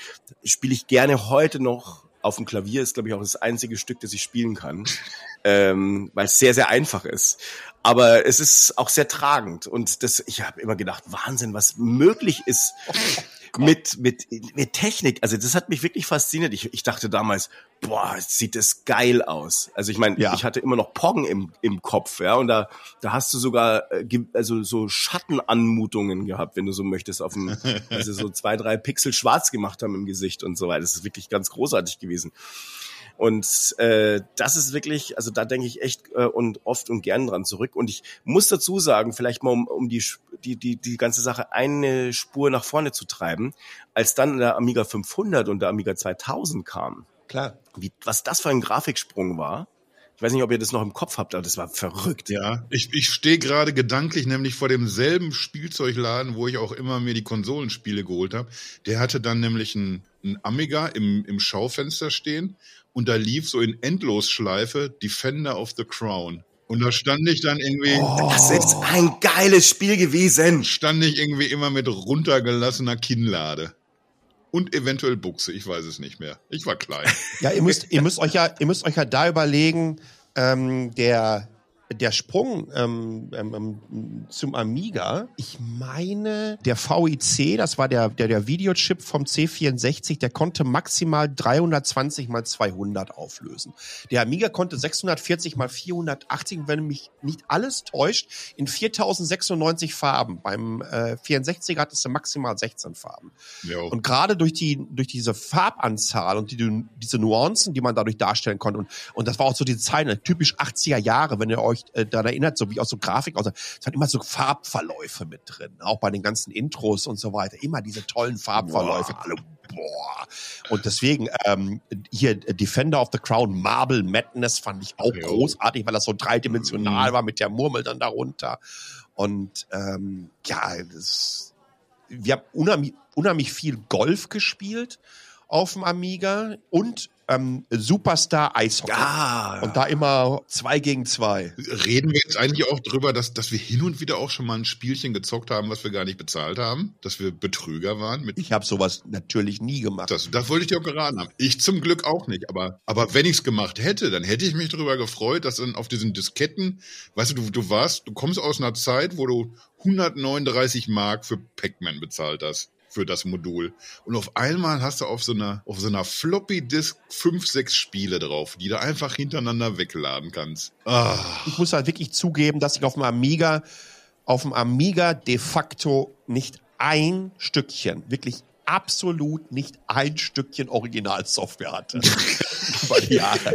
spiele ich gerne heute noch auf dem Klavier. Ist, glaube ich, auch das einzige Stück, das ich spielen kann, ähm, weil es sehr, sehr einfach ist. Aber es ist auch sehr tragend. Und das, ich habe immer gedacht, Wahnsinn, was möglich ist mit, mit, mit Technik. Also das hat mich wirklich fasziniert. Ich, ich dachte damals, boah, sieht das geil aus. Also ich meine, ja. ich hatte immer noch Pong im, im Kopf, ja, und da, da hast du sogar äh, also so Schattenanmutungen gehabt, wenn du so möchtest, auf dem, also so zwei, drei Pixel schwarz gemacht haben im Gesicht und so weiter. Das ist wirklich ganz großartig gewesen. Und äh, das ist wirklich, also da denke ich echt äh, und oft und gern dran zurück. Und ich muss dazu sagen, vielleicht mal um, um die, die, die, die ganze Sache eine Spur nach vorne zu treiben, als dann der Amiga 500 und der Amiga 2000 kam. Klar. Wie, was das für ein Grafiksprung war. Ich weiß nicht, ob ihr das noch im Kopf habt, aber das war verrückt. Ja, ich, ich stehe gerade gedanklich nämlich vor demselben Spielzeugladen, wo ich auch immer mir die Konsolenspiele geholt habe. Der hatte dann nämlich ein ein Amiga im, im Schaufenster stehen und da lief so in Endlosschleife Defender of the Crown. Und da stand ich dann irgendwie. Oh, das ist ein geiles Spiel gewesen. Stand ich irgendwie immer mit runtergelassener Kinnlade. Und eventuell Buchse, ich weiß es nicht mehr. Ich war klein. Ja, ihr müsst, ihr müsst euch ja, ihr müsst euch ja da überlegen, ähm, der der Sprung ähm, ähm, ähm zum Amiga, ich meine, der VIC, das war der, der, der Videochip vom C64, der konnte maximal 320 mal 200 auflösen. Der Amiga konnte 640 mal 480, wenn mich nicht alles täuscht, in 4096 Farben. Beim äh, 64 hattest du maximal 16 Farben. Jo. Und gerade durch die durch diese Farbanzahl und die, diese Nuancen, die man dadurch darstellen konnte und, und das war auch so die Zeit, ne, typisch 80er Jahre, wenn ihr euch euch äh, daran erinnert, so wie auch so Grafik aus. Es hat immer so Farbverläufe mit drin, auch bei den ganzen Intros und so weiter. Immer diese tollen Farbverläufe. Boah. Alle, boah. Und deswegen ähm, hier Defender of the Crown Marble Madness fand ich auch ja. großartig, weil das so dreidimensional mhm. war mit der Murmel dann darunter. Und ähm, ja, das, wir haben unheimlich, unheimlich viel Golf gespielt auf dem Amiga und ähm, Superstar Eishockey. Ja. Und da immer zwei gegen zwei. Reden wir jetzt eigentlich auch drüber, dass, dass wir hin und wieder auch schon mal ein Spielchen gezockt haben, was wir gar nicht bezahlt haben? Dass wir Betrüger waren? Mit ich habe sowas natürlich nie gemacht. Das, das wollte ich dir auch geraten haben. Ich zum Glück auch nicht. Aber, aber wenn ich es gemacht hätte, dann hätte ich mich darüber gefreut, dass dann auf diesen Disketten, weißt du, du, du warst, du kommst aus einer Zeit, wo du 139 Mark für Pac-Man bezahlt hast für das Modul. Und auf einmal hast du auf so einer, auf so einer Floppy Disk fünf, sechs Spiele drauf, die du einfach hintereinander wegladen kannst. Ah. Ich muss halt wirklich zugeben, dass ich auf dem Amiga, auf dem Amiga de facto nicht ein Stückchen, wirklich absolut nicht ein Stückchen Originalsoftware hatte. Über die Jahre.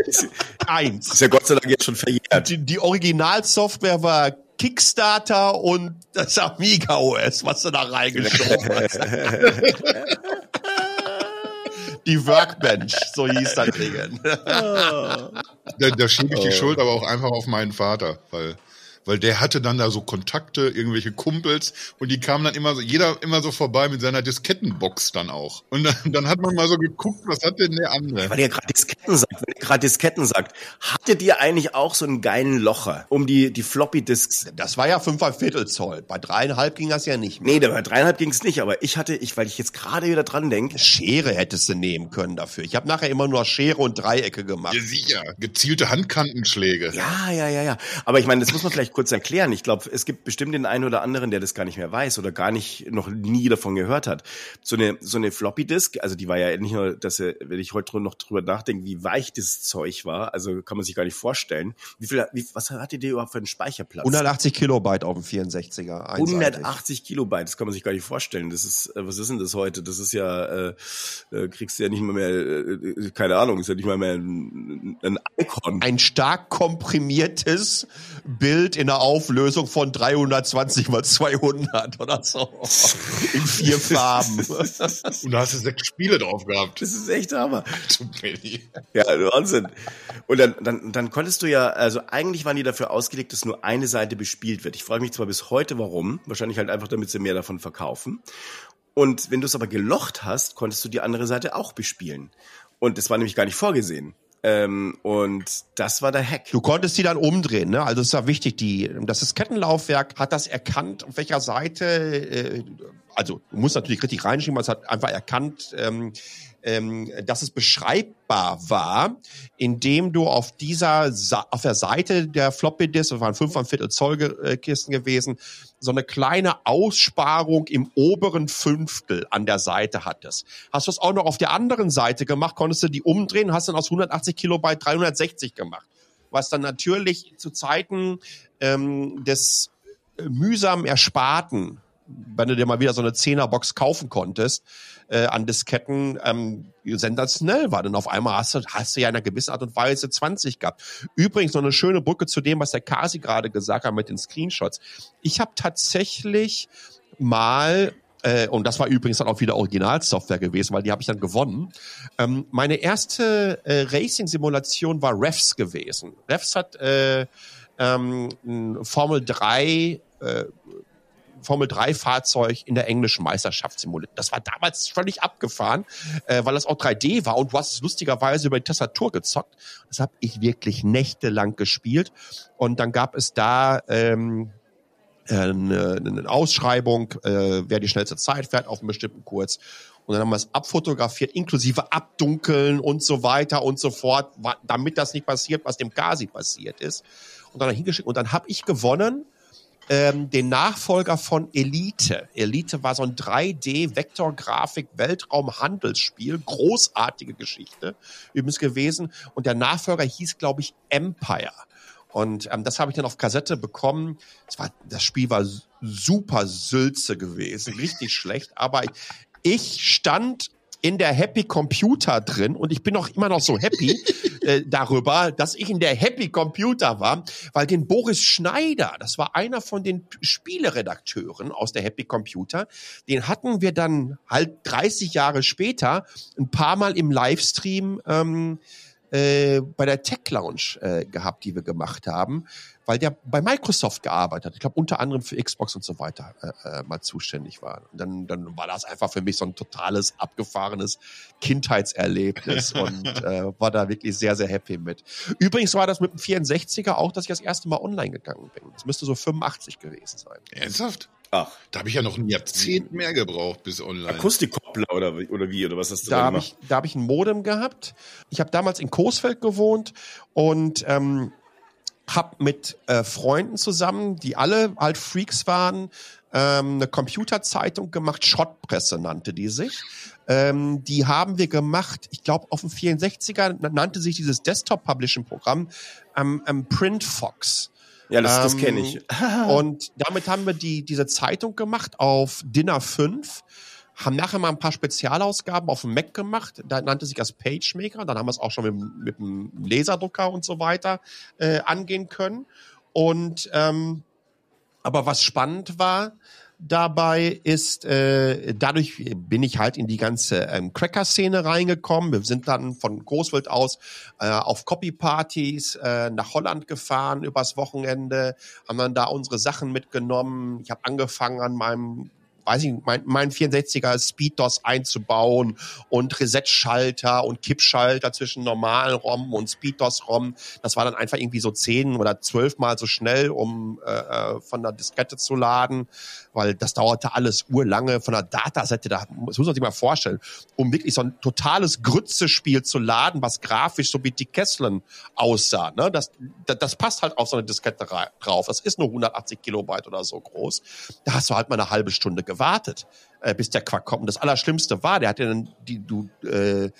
Eins. Ist ja Gott sei Dank jetzt schon verjährt. Die, die Originalsoftware war Kickstarter und das Amiga OS, was du da reingeschoben hast. die Workbench, so hieß das Ding. da, da schiebe ich die Schuld aber auch einfach auf meinen Vater, weil weil der hatte dann da so Kontakte, irgendwelche Kumpels und die kamen dann immer so, jeder immer so vorbei mit seiner Diskettenbox dann auch. Und dann, dann hat man mal so geguckt, was hat denn der andere? Weil ihr gerade Disketten sagt, wenn ihr gerade Disketten sagt, hattet ihr eigentlich auch so einen geilen Locher um die, die Floppy Disks? Das war ja fünfer Viertel Zoll. Bei dreieinhalb ging das ja nicht mehr. Nee, bei dreieinhalb ging es nicht, aber ich hatte, ich, weil ich jetzt gerade wieder dran denke. Schere hättest du nehmen können dafür. Ich habe nachher immer nur Schere und Dreiecke gemacht. Ja, sicher. Gezielte Handkantenschläge. Ja, ja, ja, ja. Aber ich meine, das muss man vielleicht kurz erklären. Ich glaube, es gibt bestimmt den einen oder anderen, der das gar nicht mehr weiß oder gar nicht noch nie davon gehört hat. So eine so eine Floppy Disk, also die war ja nicht nur, dass wenn ich heute noch drüber nachdenke, wie weich das Zeug war, also kann man sich gar nicht vorstellen. Wie viel, wie, was hatte die überhaupt für einen Speicherplatz? 180 Kilobyte auf dem 64er. 180 Kilobyte, das kann man sich gar nicht vorstellen. Das ist, äh, was ist denn das heute? Das ist ja, äh, äh, kriegst du ja nicht mal mehr, äh, keine Ahnung, ist ja nicht mal mehr ein, ein Icon. Ein stark komprimiertes Bild in der Auflösung von 320 mal 200 oder so. In vier Farben. Und da hast du sechs Spiele drauf gehabt. Das ist echt Hammer. ja, Wahnsinn. Und dann, dann, dann konntest du ja, also eigentlich waren die dafür ausgelegt, dass nur eine Seite bespielt wird. Ich frage mich zwar bis heute, warum. Wahrscheinlich halt einfach, damit sie mehr davon verkaufen. Und wenn du es aber gelocht hast, konntest du die andere Seite auch bespielen. Und das war nämlich gar nicht vorgesehen. Ähm, und das war der Hack. Du konntest die dann umdrehen, ne? Also ist ja wichtig, die, das Diskettenlaufwerk hat das erkannt, auf welcher Seite, äh, also du musst natürlich richtig reinschieben, es hat einfach erkannt, ähm, ähm, dass es beschreibbar war, indem du auf dieser auf der Seite der Floppy Disk, das waren fünfeinviertel Zoll äh, Kisten gewesen, so eine kleine Aussparung im oberen Fünftel an der Seite hattest. Hast du es auch noch auf der anderen Seite gemacht, konntest du die umdrehen, hast dann aus 180 Kilobyte 360 gemacht. Was dann natürlich zu Zeiten ähm, des mühsam Ersparten, wenn du dir mal wieder so eine Zehnerbox kaufen konntest, äh, an Disketten ähm, sensationell war. Denn auf einmal hast du, hast du ja in einer gewissen Art und Weise 20 gehabt. Übrigens noch eine schöne Brücke zu dem, was der Kasi gerade gesagt hat mit den Screenshots. Ich habe tatsächlich mal äh, und das war übrigens dann auch wieder Originalsoftware gewesen, weil die habe ich dann gewonnen. Ähm, meine erste äh, Racing-Simulation war Refs gewesen. Refs hat äh, ähm, Formel 3 äh, Formel-3-Fahrzeug in der englischen Meisterschaft simuliert. Das war damals völlig abgefahren, äh, weil das auch 3D war und du hast es lustigerweise über die Tastatur gezockt. Das habe ich wirklich nächtelang gespielt. Und dann gab es da ähm, eine, eine Ausschreibung, äh, wer die schnellste Zeit fährt auf einem bestimmten Kurs. Und dann haben wir es abfotografiert, inklusive Abdunkeln und so weiter und so fort, damit das nicht passiert, was dem Gazi passiert ist. Und dann hingeschickt. Und dann habe ich gewonnen ähm, den Nachfolger von Elite. Elite war so ein 3D-Vektorgrafik-Weltraum-Handelsspiel. Großartige Geschichte übrigens gewesen. Und der Nachfolger hieß, glaube ich, Empire. Und ähm, das habe ich dann auf Kassette bekommen. Das, war, das Spiel war super Sülze gewesen, richtig schlecht. Aber ich, ich stand in der Happy Computer drin und ich bin auch immer noch so happy äh, darüber, dass ich in der Happy Computer war, weil den Boris Schneider, das war einer von den Spieleredakteuren aus der Happy Computer, den hatten wir dann halt 30 Jahre später ein paar Mal im Livestream ähm, äh, bei der Tech Lounge äh, gehabt, die wir gemacht haben, weil der bei Microsoft gearbeitet hat. Ich glaube, unter anderem für Xbox und so weiter äh, äh, mal zuständig war. Und dann, dann war das einfach für mich so ein totales, abgefahrenes Kindheitserlebnis und äh, war da wirklich sehr, sehr happy mit. Übrigens war das mit dem 64er auch, dass ich das erste Mal online gegangen bin. Das müsste so 85 gewesen sein. Ernsthaft? Ach. Da habe ich ja noch ein Jahrzehnt mehr gebraucht bis online. Akustikkoppler oder, oder wie? Oder was hast du da, da hab ich, Da habe ich ein Modem gehabt. Ich habe damals in Coesfeld gewohnt und ähm, habe mit äh, Freunden zusammen, die alle halt Freaks waren, ähm, eine Computerzeitung gemacht, Schrottpresse nannte die sich. Ähm, die haben wir gemacht, ich glaube auf dem 64er nannte sich dieses Desktop-Publishing-Programm ähm, ähm, Print Fox. Ja, das, das kenne ich. Ähm, und damit haben wir die, diese Zeitung gemacht auf Dinner 5 haben nachher mal ein paar Spezialausgaben auf dem Mac gemacht. Da nannte sich das PageMaker. Dann haben wir es auch schon mit, mit dem Laserdrucker und so weiter äh, angehen können. Und ähm, aber was spannend war, dabei ist, äh, dadurch bin ich halt in die ganze ähm, Cracker-Szene reingekommen. Wir sind dann von Großwild aus äh, auf Copy-Partys äh, nach Holland gefahren übers Wochenende, haben dann da unsere Sachen mitgenommen. Ich habe angefangen an meinem weiß ich, mein, mein 64er Speed-DOS einzubauen und Reset-Schalter und Kippschalter zwischen normalen ROM und Speed-DOS-ROM. Das war dann einfach irgendwie so zehn oder zwölfmal so schnell, um äh, äh, von der Diskette zu laden, weil das dauerte alles urlange von der Datasette. Da, das muss man sich mal vorstellen, um wirklich so ein totales Grütze-Spiel zu laden, was grafisch so wie die Kesslen aussah. Ne? Das, das, das passt halt auf so eine Diskette drauf. Das ist nur 180 Kilobyte oder so groß. Da hast du halt mal eine halbe Stunde gewartet, äh, bis der Quack kommt. Und das Allerschlimmste war, der hat ja dann die, du, äh,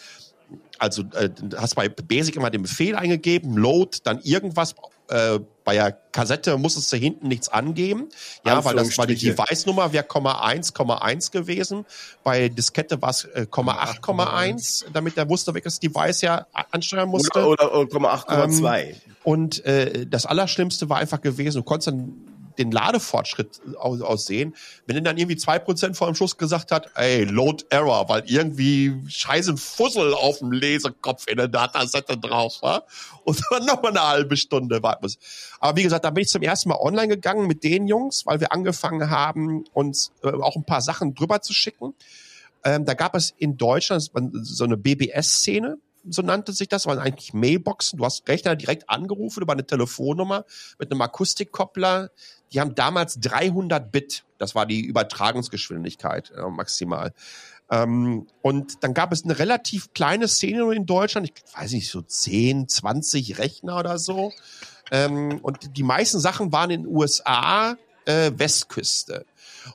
also äh, hast bei Basic immer den Befehl eingegeben, Load, dann irgendwas. Äh, bei der Kassette musstest du hinten nichts angeben. Ja, weil das war die Device-Nummer, wäre 1,1,1 gewesen. Bei Diskette war es äh, 8,1, damit der wusste, welches Device er ansteuern musste. Oder, oder, oder 8,2. Ähm, und äh, das Allerschlimmste war einfach gewesen, du konntest dann den Ladefortschritt aus, aussehen, wenn er dann irgendwie zwei Prozent vor dem Schluss gesagt hat, ey, Load Error, weil irgendwie scheißen Fussel auf dem Lesekopf in der Datasette drauf war und dann nochmal eine halbe Stunde warten muss. Aber wie gesagt, da bin ich zum ersten Mal online gegangen mit den Jungs, weil wir angefangen haben, uns äh, auch ein paar Sachen drüber zu schicken. Ähm, da gab es in Deutschland so eine BBS-Szene, so nannte sich das, waren eigentlich Mailboxen. Du hast Rechner direkt angerufen über eine Telefonnummer mit einem Akustikkoppler. Die haben damals 300 Bit, das war die Übertragungsgeschwindigkeit äh, maximal. Ähm, und dann gab es eine relativ kleine Szene in Deutschland, ich weiß nicht, so 10, 20 Rechner oder so. Ähm, und die meisten Sachen waren in den USA äh, Westküste.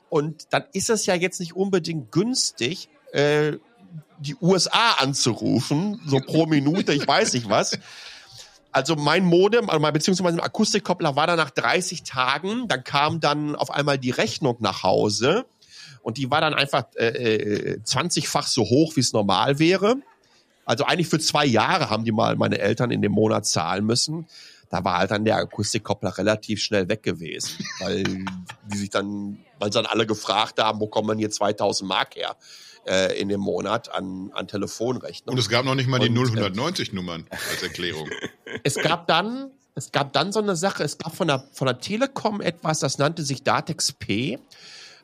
Und dann ist es ja jetzt nicht unbedingt günstig, äh, die USA anzurufen, so pro Minute, ich weiß nicht was. Also mein Modem, also beziehungsweise mein Akustikkoppler war dann nach 30 Tagen, dann kam dann auf einmal die Rechnung nach Hause und die war dann einfach äh, 20-fach äh, so hoch, wie es normal wäre. Also eigentlich für zwei Jahre haben die mal meine Eltern in dem Monat zahlen müssen. Da war halt dann der Akustikkoppler relativ schnell weg gewesen, weil die sich dann, weil sie dann alle gefragt haben, wo kommen denn hier 2000 Mark her? Äh, in dem Monat an, an Telefonrechnung. Und es gab noch nicht mal die 090 Nummern als Erklärung. es gab dann, es gab dann so eine Sache, es gab von der, von der Telekom etwas, das nannte sich Datex P.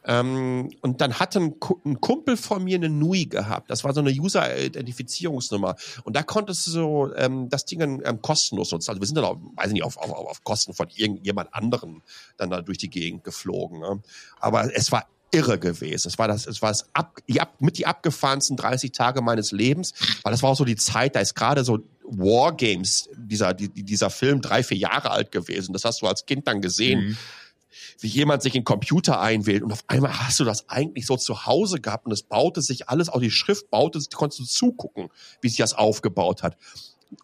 Ähm, und dann hatte ein, ein, Kumpel von mir eine NUI gehabt. Das war so eine User-Identifizierungsnummer. Und da konntest du so ähm, das Ding ähm, kostenlos nutzen. Also wir sind dann auch, weiß nicht, auf, auf, auf Kosten von irgendjemand anderen dann da durch die Gegend geflogen. Ne? Aber es war irre gewesen. Es war das, es war das ab, die ab, mit die abgefahrensten 30 Tage meines Lebens, weil das war auch so die Zeit, da ist gerade so Wargames, dieser, die, dieser Film drei, vier Jahre alt gewesen. Das hast du als Kind dann gesehen. Mhm wie jemand sich in Computer einwählt und auf einmal hast du das eigentlich so zu Hause gehabt und es baute sich alles, auch die Schrift baute sich, konntest du zugucken, wie sich das aufgebaut hat.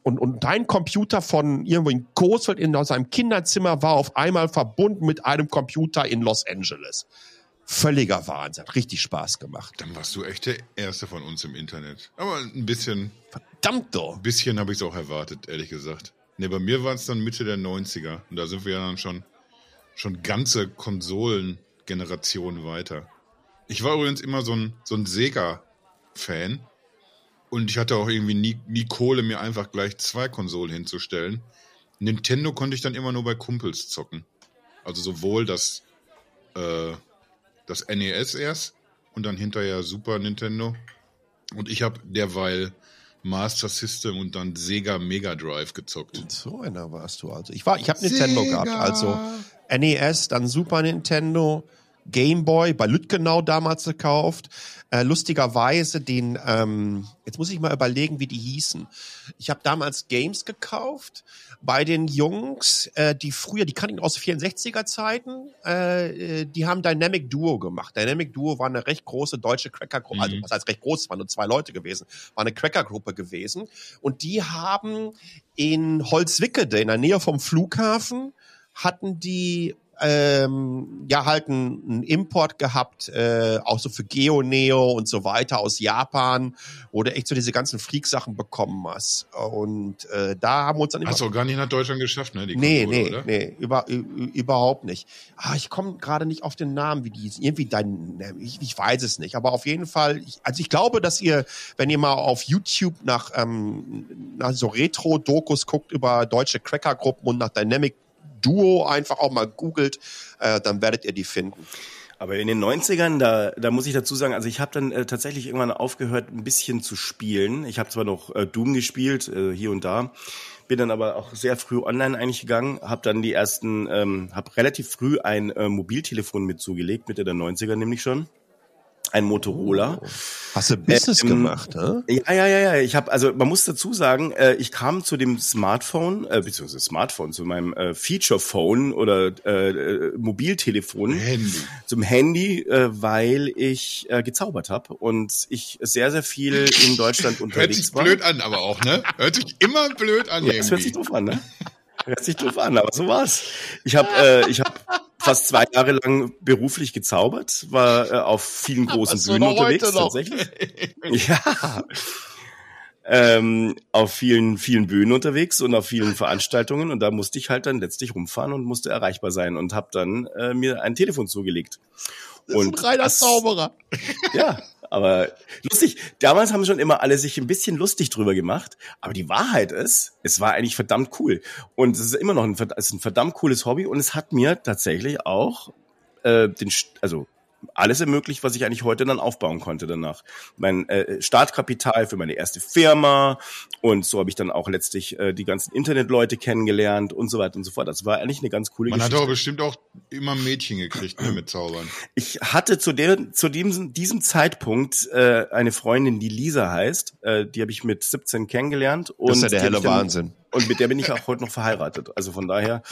Und, und dein Computer von irgendwo in Coesfeld in seinem Kinderzimmer war auf einmal verbunden mit einem Computer in Los Angeles. Völliger Wahnsinn. Richtig Spaß gemacht. Dann warst du echt der Erste von uns im Internet. Aber ein bisschen. Verdammt doch. Ein bisschen habe ich es auch erwartet, ehrlich gesagt. Ne, bei mir waren es dann Mitte der 90er. Und da sind wir ja dann schon schon ganze Konsolengenerationen weiter. Ich war übrigens immer so ein, so ein Sega-Fan. Und ich hatte auch irgendwie nie, nie Kohle, mir einfach gleich zwei Konsolen hinzustellen. Nintendo konnte ich dann immer nur bei Kumpels zocken. Also sowohl das, äh, das NES erst und dann hinterher Super Nintendo. Und ich habe derweil Master System und dann Sega Mega Drive gezockt. So einer warst du also. Ich war, ich habe Nintendo gehabt, also NES, dann Super Nintendo, Game Boy bei Lütgenau damals gekauft. Äh, lustigerweise den, ähm, jetzt muss ich mal überlegen, wie die hießen. Ich habe damals Games gekauft bei den Jungs, äh, die früher, die kannten aus 64er Zeiten, äh, äh, die haben Dynamic Duo gemacht. Dynamic Duo war eine recht große deutsche Cracker-Gruppe, also mhm. also was heißt recht groß, es waren nur zwei Leute gewesen, war eine Cracker-Gruppe gewesen. Und die haben in Holzwickede, in der Nähe vom Flughafen, hatten die ähm, ja halt einen Import gehabt, äh, auch so für Geoneo und so weiter aus Japan, wo du echt so diese ganzen Freak-Sachen bekommen hast. Und äh, da haben wir uns dann immer... Hast du gar nicht nach Deutschland geschafft, ne? Die nee, Konsole, nee, oder? nee, über, überhaupt nicht. Ah, ich komme gerade nicht auf den Namen, wie die irgendwie dein, ne, ich, ich weiß es nicht, aber auf jeden Fall, ich, also ich glaube, dass ihr, wenn ihr mal auf YouTube nach, ähm, nach so Retro-Dokus guckt über deutsche Cracker-Gruppen und nach Dynamic Duo einfach auch mal googelt, äh, dann werdet ihr die finden. Aber in den 90ern, da, da muss ich dazu sagen, also ich habe dann äh, tatsächlich irgendwann aufgehört, ein bisschen zu spielen. Ich habe zwar noch äh, Doom gespielt, äh, hier und da, bin dann aber auch sehr früh online eigentlich gegangen, habe dann die ersten, ähm, habe relativ früh ein äh, Mobiltelefon mit zugelegt, Mitte der 90er nämlich schon ein Motorola. Oh. Hast du Business ähm, gemacht, ne? Ja, ja, ja, ja. Ich habe, also man muss dazu sagen, äh, ich kam zu dem Smartphone, äh, beziehungsweise Smartphone, zu meinem äh, Feature Phone oder äh, äh, Mobiltelefon, Handy. zum Handy, äh, weil ich äh, gezaubert habe und ich sehr, sehr viel in Deutschland unterwegs Hört sich war. blöd an, aber auch, ne? Hört sich immer blöd an. Ja, das hört sich doof an, ne? Hört sich doof an, aber so war's. Ich habe, äh, ich habe fast zwei Jahre lang beruflich gezaubert, war äh, auf vielen großen Bühnen unterwegs tatsächlich. ja. Ähm, auf vielen, vielen Bühnen unterwegs und auf vielen Veranstaltungen und da musste ich halt dann letztlich rumfahren und musste erreichbar sein und habe dann äh, mir ein Telefon zugelegt. Das und ist ein reiner Zauberer. Ja, aber lustig, damals haben schon immer alle sich ein bisschen lustig drüber gemacht, aber die Wahrheit ist, es war eigentlich verdammt cool. Und es ist immer noch ein, es ist ein verdammt cooles Hobby und es hat mir tatsächlich auch äh, den, also alles ermöglicht, was ich eigentlich heute dann aufbauen konnte danach. Mein äh, Startkapital für meine erste Firma und so habe ich dann auch letztlich äh, die ganzen Internetleute kennengelernt und so weiter und so fort. Das war eigentlich eine ganz coole Man Geschichte. Man hat aber bestimmt auch immer Mädchen gekriegt ne, mit Zaubern. Ich hatte zu der zu diesem, diesem Zeitpunkt äh, eine Freundin, die Lisa heißt. Äh, die habe ich mit 17 kennengelernt. Und das ist ja der helle Wahnsinn. Und mit der bin ich auch heute noch verheiratet. Also von daher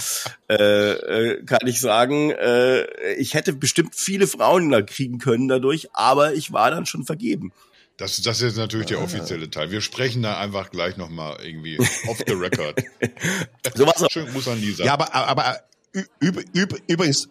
äh, äh, kann ich sagen, äh, ich hätte bestimmt viele Frauen da kriegen können dadurch, aber ich war dann schon vergeben. Das, das ist natürlich der offizielle Teil. Wir sprechen da einfach gleich nochmal irgendwie off the record. so was Schön Gruß an Lisa. Ja, aber, aber üb, üb, übrigens,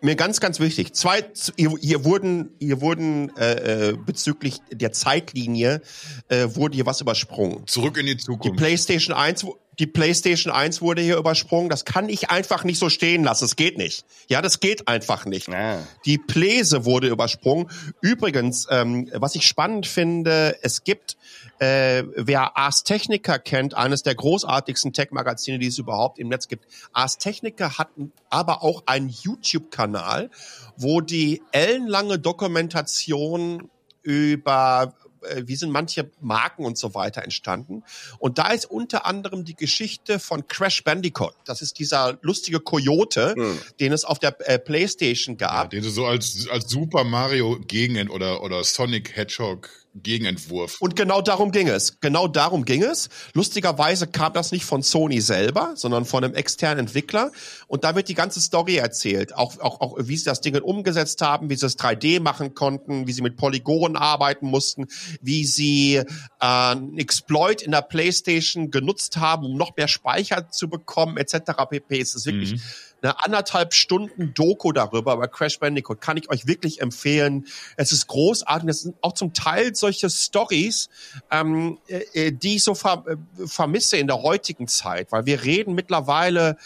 mir ganz, ganz wichtig. Zwei, hier, hier wurden, hier wurden äh, äh, bezüglich der Zeitlinie äh, wurde hier was übersprungen. Zurück in die Zukunft. Die PlayStation 1, die PlayStation 1 wurde hier übersprungen. Das kann ich einfach nicht so stehen lassen. Es geht nicht. Ja, das geht einfach nicht. Ah. Die Pläse wurde übersprungen. Übrigens, ähm, was ich spannend finde, es gibt, äh, wer Ars Technica kennt, eines der großartigsten Tech-Magazine, die es überhaupt im Netz gibt. Ars Technica hat aber auch einen YouTube-Kanal, wo die ellenlange Dokumentation über äh, wie sind manche Marken und so weiter entstanden. Und da ist unter anderem die Geschichte von Crash Bandicoot. Das ist dieser lustige Coyote, Hm. den es auf der äh, PlayStation Ja, gab. den du so als, als Super Mario Gegenent oder, oder Sonic Hedgehog Gegenentwurf. Und genau darum ging es. Genau darum ging es. Lustigerweise kam das nicht von Sony selber, sondern von einem externen Entwickler. Und da wird die ganze Story erzählt. Auch, auch, auch wie sie das Ding umgesetzt haben, wie sie es 3D machen konnten, wie sie mit Polygonen arbeiten mussten, wie sie äh, einen Exploit in der PlayStation genutzt haben, um noch mehr Speicher zu bekommen, etc. pp. Es ist wirklich Mhm. Eine anderthalb Stunden Doku darüber über Crash Bandicoot kann ich euch wirklich empfehlen. Es ist großartig. Es sind auch zum Teil solche Stories, ähm, äh, äh, die ich so ver äh, vermisse in der heutigen Zeit, weil wir reden mittlerweile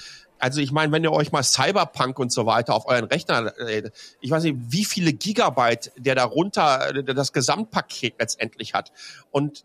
also ich meine, wenn ihr euch mal Cyberpunk und so weiter auf euren Rechner, ich weiß nicht, wie viele Gigabyte der darunter äh, das Gesamtpaket letztendlich hat. Und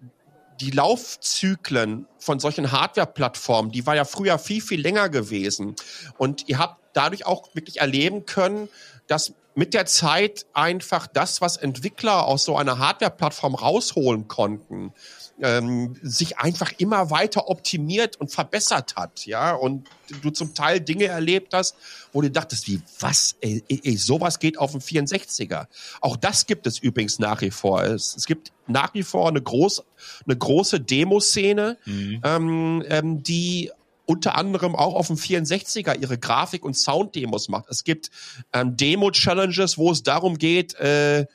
die Laufzyklen von solchen Hardware-Plattformen, die war ja früher viel, viel länger gewesen. Und ihr habt dadurch auch wirklich erleben können, dass mit der Zeit einfach das, was Entwickler aus so einer Hardware-Plattform rausholen konnten, ähm, sich einfach immer weiter optimiert und verbessert hat, ja, und du zum Teil Dinge erlebt hast, wo du dachtest, wie, was, ey, ey, sowas geht auf dem 64er. Auch das gibt es übrigens nach wie vor. Es, es gibt nach wie vor eine, groß, eine große Demoszene, Mhm. ähm, ähm, die unter anderem auch auf dem 64er ihre Grafik- und Sound-Demos macht. Es gibt ähm, Demo-Challenges, wo es darum geht, äh,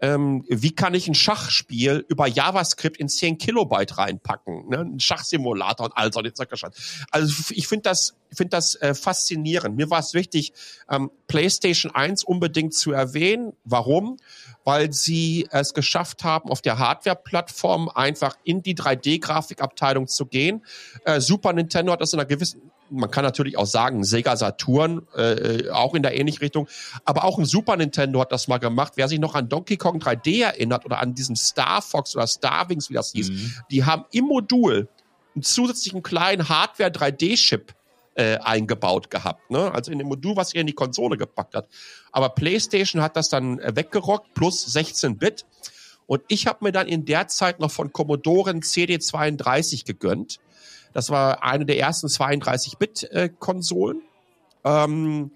ähm, wie kann ich ein Schachspiel über JavaScript in 10 Kilobyte reinpacken, ne? ein Schachsimulator und all so Scheiß. Also ich finde das, finde das äh, faszinierend. Mir war es wichtig, ähm, PlayStation 1 unbedingt zu erwähnen. Warum? Weil sie es geschafft haben, auf der Hardware-Plattform einfach in die 3D-Grafikabteilung zu gehen. Äh, Super Nintendo hat das in einer gewissen man kann natürlich auch sagen, Sega Saturn, äh, auch in der ähnlichen Richtung, aber auch ein Super Nintendo hat das mal gemacht. Wer sich noch an Donkey Kong 3D erinnert oder an diesen Star Fox oder Star Wings, wie das hieß, Mhm. die haben im Modul einen zusätzlichen kleinen Hardware 3D-Chip äh, eingebaut gehabt, ne? Also in dem Modul, was ihr in die Konsole gepackt hat. Aber PlayStation hat das dann äh, weggerockt plus 16 Bit. Und ich habe mir dann in der Zeit noch von Commodore einen CD32 gegönnt. Das war eine der ersten 32-Bit-Konsolen. Ähm,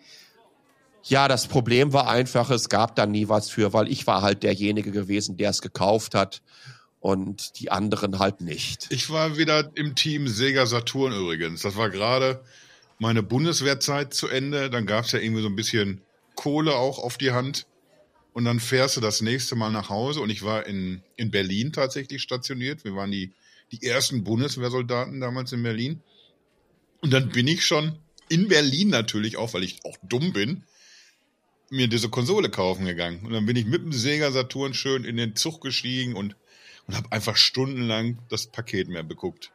ja, das Problem war einfach, es gab da nie was für, weil ich war halt derjenige gewesen, der es gekauft hat und die anderen halt nicht. Ich war wieder im Team Sega Saturn übrigens. Das war gerade meine Bundeswehrzeit zu Ende. Dann gab es ja irgendwie so ein bisschen Kohle auch auf die Hand. Und dann fährst du das nächste Mal nach Hause. Und ich war in, in Berlin tatsächlich stationiert. Wir waren die, die ersten Bundeswehrsoldaten damals in Berlin. Und dann bin ich schon in Berlin natürlich auch, weil ich auch dumm bin, mir diese Konsole kaufen gegangen. Und dann bin ich mit dem Sega Saturn schön in den Zug gestiegen und, und habe einfach stundenlang das Paket mehr beguckt.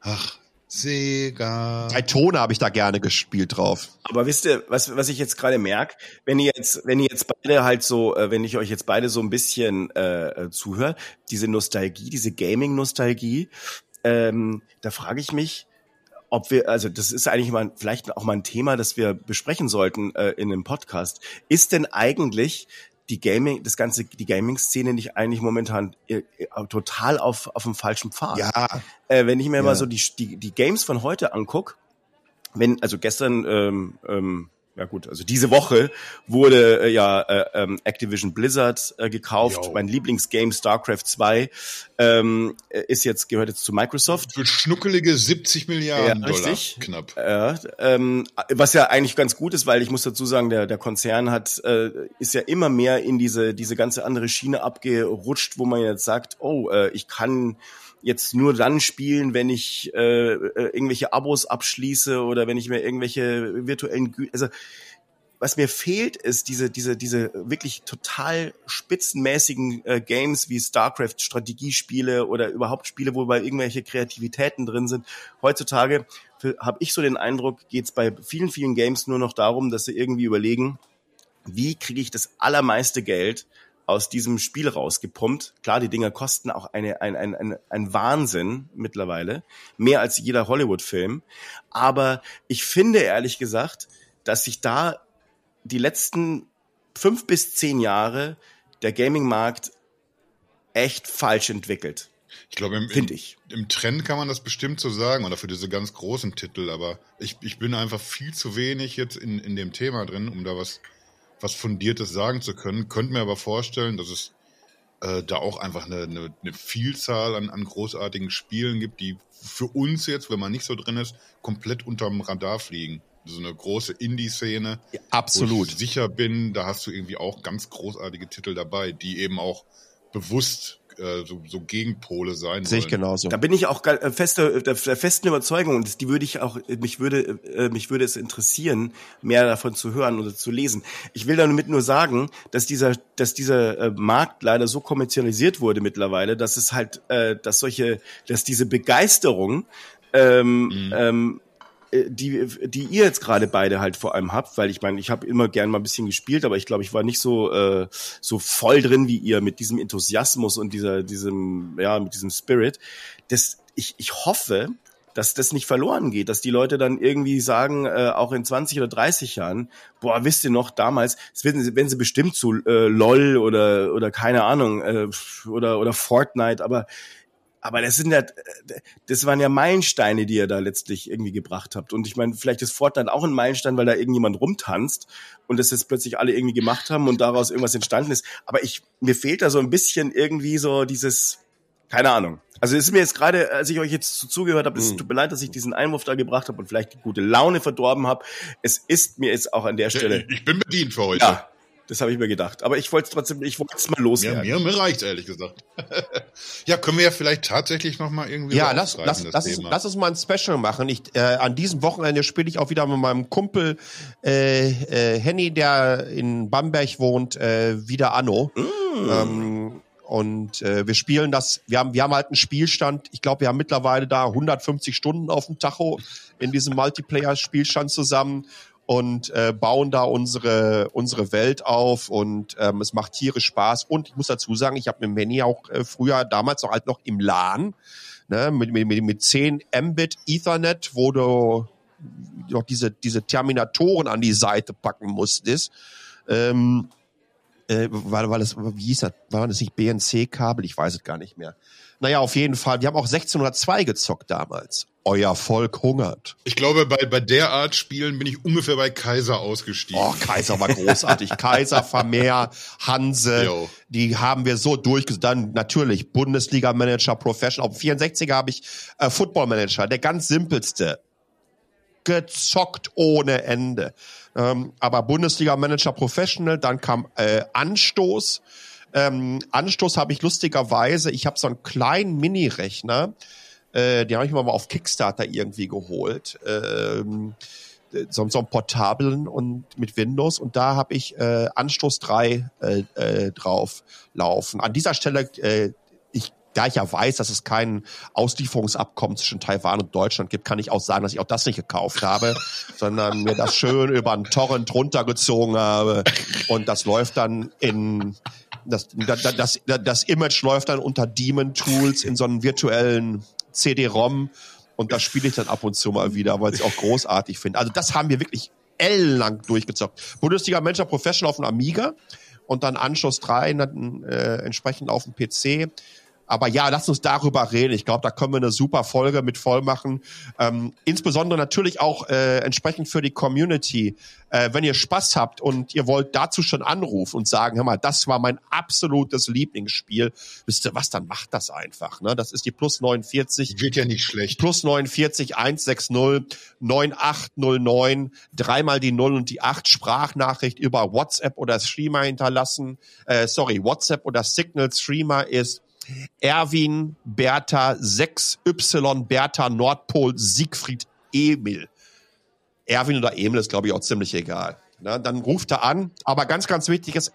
Ach, Sega. Daytona habe ich da gerne gespielt drauf. Aber wisst ihr, was, was ich jetzt gerade merke, wenn ihr jetzt, wenn ihr jetzt beide halt so, äh, wenn ich euch jetzt beide so ein bisschen äh, äh, zuhöre, diese Nostalgie, diese Gaming-Nostalgie, ähm, da frage ich mich, ob wir, also das ist eigentlich mal vielleicht auch mal ein Thema, das wir besprechen sollten äh, in einem Podcast. Ist denn eigentlich die Gaming, das ganze, die Gaming-Szene nicht eigentlich momentan äh, äh, total auf, auf dem falschen Pfad? Ja, äh, wenn ich mir Ja. mal so die, die, die Games von heute anguck, wenn, also gestern, ähm, ähm, ja gut, also diese Woche wurde äh, ja äh, ähm, Activision Blizzard äh, gekauft. Jo. Mein Lieblingsgame StarCraft 2 ähm, äh, ist jetzt gehört jetzt zu Microsoft. Für schnuckelige 70 Milliarden Ja, Dollar. richtig. Knapp. Ja, ähm, was ja eigentlich ganz gut ist, weil ich muss dazu sagen, der, der Konzern hat äh, ist ja immer mehr in diese diese ganze andere Schiene abgerutscht, wo man jetzt sagt, oh, äh, ich kann jetzt nur dann spielen, wenn ich äh, äh, irgendwelche Abos abschließe oder wenn ich mir irgendwelche virtuellen Gü also was mir fehlt, ist diese, diese, diese wirklich total spitzenmäßigen äh, Games wie StarCraft Strategiespiele oder überhaupt Spiele, wo bei irgendwelche Kreativitäten drin sind. Heutzutage habe ich so den Eindruck, geht es bei vielen, vielen Games nur noch darum, dass sie irgendwie überlegen, wie kriege ich das allermeiste Geld aus diesem Spiel rausgepumpt. Klar, die Dinger kosten auch eine, ein, ein, ein, ein Wahnsinn mittlerweile. Mehr als jeder Hollywood-Film. Aber ich finde ehrlich gesagt, dass sich da die letzten fünf bis zehn Jahre der Gaming-Markt echt falsch entwickelt. Ich glaube, im, ich. im Trend kann man das bestimmt so sagen, oder für diese ganz großen Titel, aber ich, ich bin einfach viel zu wenig jetzt in, in dem Thema drin, um da was, was Fundiertes sagen zu können. Könnte mir aber vorstellen, dass es äh, da auch einfach eine, eine, eine Vielzahl an, an großartigen Spielen gibt, die für uns jetzt, wenn man nicht so drin ist, komplett unterm Radar fliegen so eine große Indie-Szene. Ja, absolut. Wo ich sicher bin, da hast du irgendwie auch ganz großartige Titel dabei, die eben auch bewusst äh, so, so Gegenpole sein Sehe ich genauso. Da bin ich auch äh, feste, der, der festen Überzeugung und die würde ich auch, mich würde, äh, mich würde es interessieren, mehr davon zu hören oder zu lesen. Ich will damit nur sagen, dass dieser, dass dieser äh, Markt leider so kommerzialisiert wurde mittlerweile, dass es halt, äh, dass solche, dass diese Begeisterung ähm, mhm. ähm, äh, die, die ihr jetzt gerade beide halt vor allem habt, weil ich meine, ich habe immer gern mal ein bisschen gespielt, aber ich glaube, ich war nicht so äh, so voll drin wie ihr mit diesem Enthusiasmus und dieser diesem ja mit diesem Spirit. Das ich ich hoffe, dass das nicht verloren geht, dass die Leute dann irgendwie sagen, äh, auch in 20 oder 30 Jahren, boah, wisst ihr noch, damals, wenn sie, wenn sie bestimmt zu äh, LOL oder oder keine Ahnung äh, oder oder Fortnite, aber aber das sind ja, das waren ja Meilensteine, die ihr da letztlich irgendwie gebracht habt. Und ich meine, vielleicht ist Fortnite auch ein Meilenstein, weil da irgendjemand rumtanzt und das jetzt plötzlich alle irgendwie gemacht haben und daraus irgendwas entstanden ist. Aber ich, mir fehlt da so ein bisschen irgendwie so dieses, keine Ahnung. Also es ist mir jetzt gerade, als ich euch jetzt zugehört habe, es mhm. tut mir leid, dass ich diesen Einwurf da gebracht habe und vielleicht die gute Laune verdorben habe. Es ist mir jetzt auch an der Stelle. Ich bin bedient für heute. Ja, das habe ich mir gedacht. Aber ich wollte es trotzdem, ich wollte es mal loswerden. Ja, mir, mir reicht ehrlich gesagt. ja, können wir ja vielleicht tatsächlich noch mal irgendwie Ja, lass, lass, lass, es, lass uns mal ein Special machen. Ich, äh, an diesem Wochenende spiele ich auch wieder mit meinem Kumpel äh, äh, Henny, der in Bamberg wohnt, äh, wieder Anno. Mm. Ähm, und äh, wir spielen das, wir haben, wir haben halt einen Spielstand, ich glaube, wir haben mittlerweile da 150 Stunden auf dem Tacho in diesem Multiplayer-Spielstand zusammen und äh, bauen da unsere unsere Welt auf und ähm, es macht tierisch Spaß und ich muss dazu sagen, ich habe mit Manny auch äh, früher damals noch halt noch im LAN ne, mit mit mit 10 Mbit Ethernet, wo du noch diese diese Terminatoren an die Seite packen musstest. Ähm, äh, weil, weil das, wie hieß das, war das nicht BNC-Kabel? Ich weiß es gar nicht mehr. Naja, auf jeden Fall. Wir haben auch 1602 gezockt damals. Euer Volk hungert. Ich glaube, bei, bei der Art Spielen bin ich ungefähr bei Kaiser ausgestiegen. Oh, Kaiser war großartig. Kaiser, Vermeer, Hanse, Yo. die haben wir so durchgesetzt. Dann natürlich Bundesliga-Manager, Professional. Auf 64er habe ich äh, Football-Manager, der ganz simpelste. Gezockt ohne Ende. Ähm, aber Bundesliga-Manager, Professional, dann kam äh, Anstoß. Ähm, Anstoß habe ich lustigerweise, ich habe so einen kleinen Mini-Rechner, äh, den habe ich mir mal auf Kickstarter irgendwie geholt. Ähm, so, so einen portablen und mit Windows und da habe ich äh, Anstoß 3 äh, äh, drauf laufen. An dieser Stelle, äh, ich, da ich ja weiß, dass es kein Auslieferungsabkommen zwischen Taiwan und Deutschland gibt, kann ich auch sagen, dass ich auch das nicht gekauft habe, sondern mir das schön über einen Torrent runtergezogen habe und das läuft dann in das, das, das, das Image läuft dann unter Demon Tools in so einem virtuellen CD-ROM und das spiele ich dann ab und zu mal wieder, weil ich es auch großartig finde. Also das haben wir wirklich ellenlang durchgezockt. Bundesliga Manager Professional auf dem Amiga und dann Anschluss 3 dann, äh, entsprechend auf dem PC. Aber ja, lass uns darüber reden. Ich glaube, da können wir eine super Folge mit voll machen. Ähm, insbesondere natürlich auch äh, entsprechend für die Community. Äh, wenn ihr Spaß habt und ihr wollt dazu schon anrufen und sagen, hör mal, das war mein absolutes Lieblingsspiel, wisst ihr was, dann macht das einfach. Ne? Das ist die plus 49. Wird ja nicht schlecht. Plus 49 160 9809, dreimal die 0 und die 8 Sprachnachricht über WhatsApp oder Streamer hinterlassen. Äh, sorry, WhatsApp oder Signal Streamer ist Erwin Bertha 6Y Bertha Nordpol Siegfried Emil. Erwin oder Emil ist, glaube ich, auch ziemlich egal. Na, dann ruft er an. Aber ganz, ganz wichtig ist,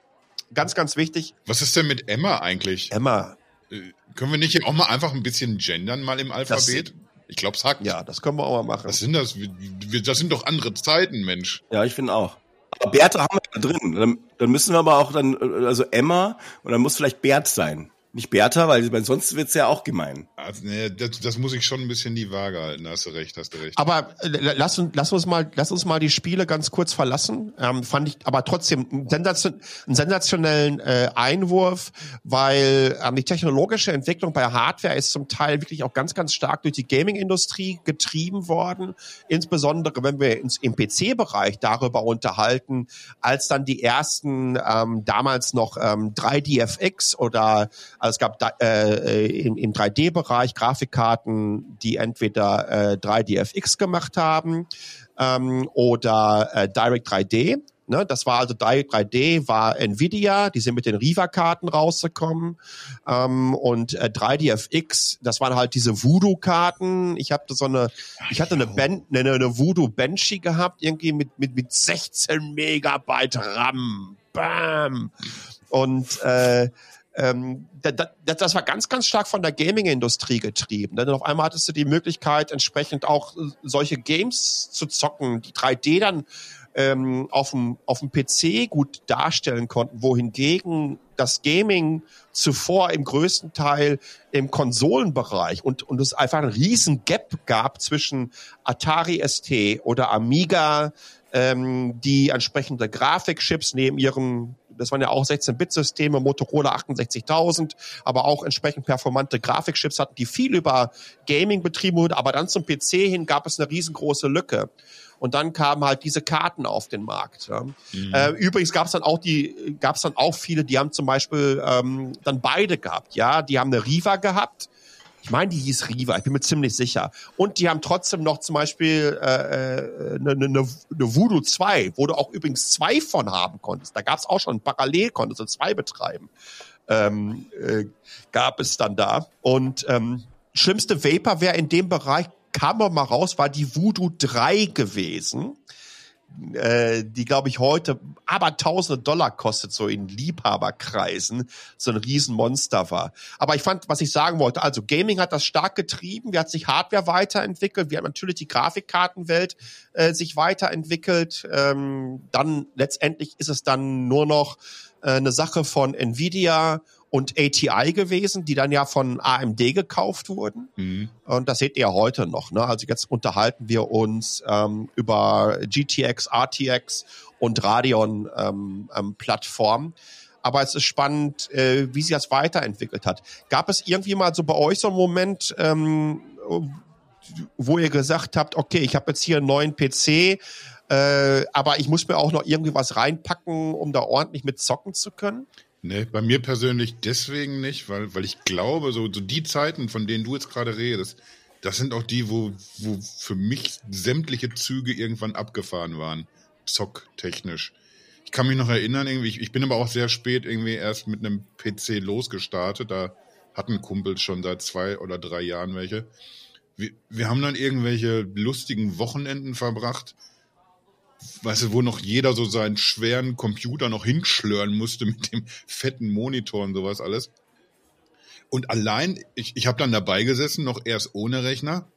ganz, ganz wichtig. Was ist denn mit Emma eigentlich? Emma. Äh, können wir nicht auch mal einfach ein bisschen gendern mal im Alphabet? Das, ich glaube, es hackt. Ja, das können wir auch mal machen. Was sind das? Das sind doch andere Zeiten, Mensch. Ja, ich finde auch. Aber Bertha haben wir da drin. Dann, dann müssen wir aber auch dann, also Emma und dann muss vielleicht Bert sein. Nicht Bertha, weil sonst wird's ja auch gemein. Also, nee, das, das muss ich schon ein bisschen die Waage halten, hast du recht, hast du recht. Aber äh, lass, uns, lass, uns mal, lass uns mal die Spiele ganz kurz verlassen. Ähm, fand ich aber trotzdem einen, sensation, einen sensationellen äh, Einwurf, weil ähm, die technologische Entwicklung bei Hardware ist zum Teil wirklich auch ganz, ganz stark durch die Gaming-Industrie getrieben worden. Insbesondere, wenn wir uns im PC-Bereich darüber unterhalten, als dann die ersten ähm, damals noch ähm, 3DFX oder also es gab äh, im, im 3D-Bereich Grafikkarten, die entweder äh, 3DFX gemacht haben ähm, oder äh, Direct 3D. Ne, das war also 3D war Nvidia, die sind mit den Riva-Karten rausgekommen ähm, und äh, 3DFX, das waren halt diese Voodoo-Karten. Ich hatte so eine, ich hatte eine, ben, eine, eine Voodoo Banshee gehabt, irgendwie mit mit mit 16 Megabyte RAM, bam und äh, ähm, das, war ganz, ganz stark von der Gaming-Industrie getrieben. Denn auf einmal hattest du die Möglichkeit, entsprechend auch äh, solche Games zu zocken, die 3D dann ähm, auf, dem, auf dem PC gut darstellen konnten, wohingegen das Gaming zuvor im größten Teil im Konsolenbereich und, und es einfach einen riesen Gap gab zwischen Atari ST oder Amiga, ähm, die entsprechende Grafikchips neben ihrem das waren ja auch 16-Bit-Systeme, Motorola 68000, aber auch entsprechend performante Grafikchips hatten, die viel über Gaming betrieben wurden, aber dann zum PC hin gab es eine riesengroße Lücke. Und dann kamen halt diese Karten auf den Markt. Ja. Mhm. Äh, übrigens gab es dann auch die, gab es dann auch viele, die haben zum Beispiel ähm, dann beide gehabt. Ja, die haben eine Riva gehabt ich meine, die hieß Riva, ich bin mir ziemlich sicher. Und die haben trotzdem noch zum Beispiel eine äh, ne, ne, ne Voodoo 2, wo du auch übrigens zwei von haben konntest. Da gab es auch schon parallel, konntest du zwei betreiben. Ähm, äh, gab es dann da. Und ähm, schlimmste Vaporware in dem Bereich kam mal raus, war die Voodoo 3 gewesen äh, die glaube ich heute aber tausende Dollar kostet, so in Liebhaberkreisen, so ein Riesenmonster war. Aber ich fand, was ich sagen wollte, also Gaming hat das stark getrieben, wie hat sich Hardware weiterentwickelt, wie hat natürlich die Grafikkartenwelt äh, sich weiterentwickelt. Ähm, dann letztendlich ist es dann nur noch äh, eine Sache von Nvidia und ATI gewesen, die dann ja von AMD gekauft wurden. Mhm. Und das seht ihr heute noch. Ne? Also jetzt unterhalten wir uns ähm, über GTX, RTX und Radeon ähm, ähm, Plattformen. Aber es ist spannend, äh, wie sich das weiterentwickelt hat. Gab es irgendwie mal so bei euch so einen Moment, ähm, wo ihr gesagt habt, okay, ich habe jetzt hier einen neuen PC, äh, aber ich muss mir auch noch irgendwie was reinpacken, um da ordentlich mit zocken zu können? Nee, bei mir persönlich deswegen nicht, weil, weil ich glaube, so, so die Zeiten, von denen du jetzt gerade redest, das sind auch die, wo, wo für mich sämtliche Züge irgendwann abgefahren waren. Zocktechnisch. Ich kann mich noch erinnern, irgendwie, ich, ich bin aber auch sehr spät irgendwie erst mit einem PC losgestartet. Da hatten Kumpels schon seit zwei oder drei Jahren welche. Wir, wir haben dann irgendwelche lustigen Wochenenden verbracht weißt du, wo noch jeder so seinen schweren Computer noch hinschlören musste mit dem fetten Monitor und sowas alles. Und allein, ich, ich habe dann dabei gesessen, noch erst ohne Rechner,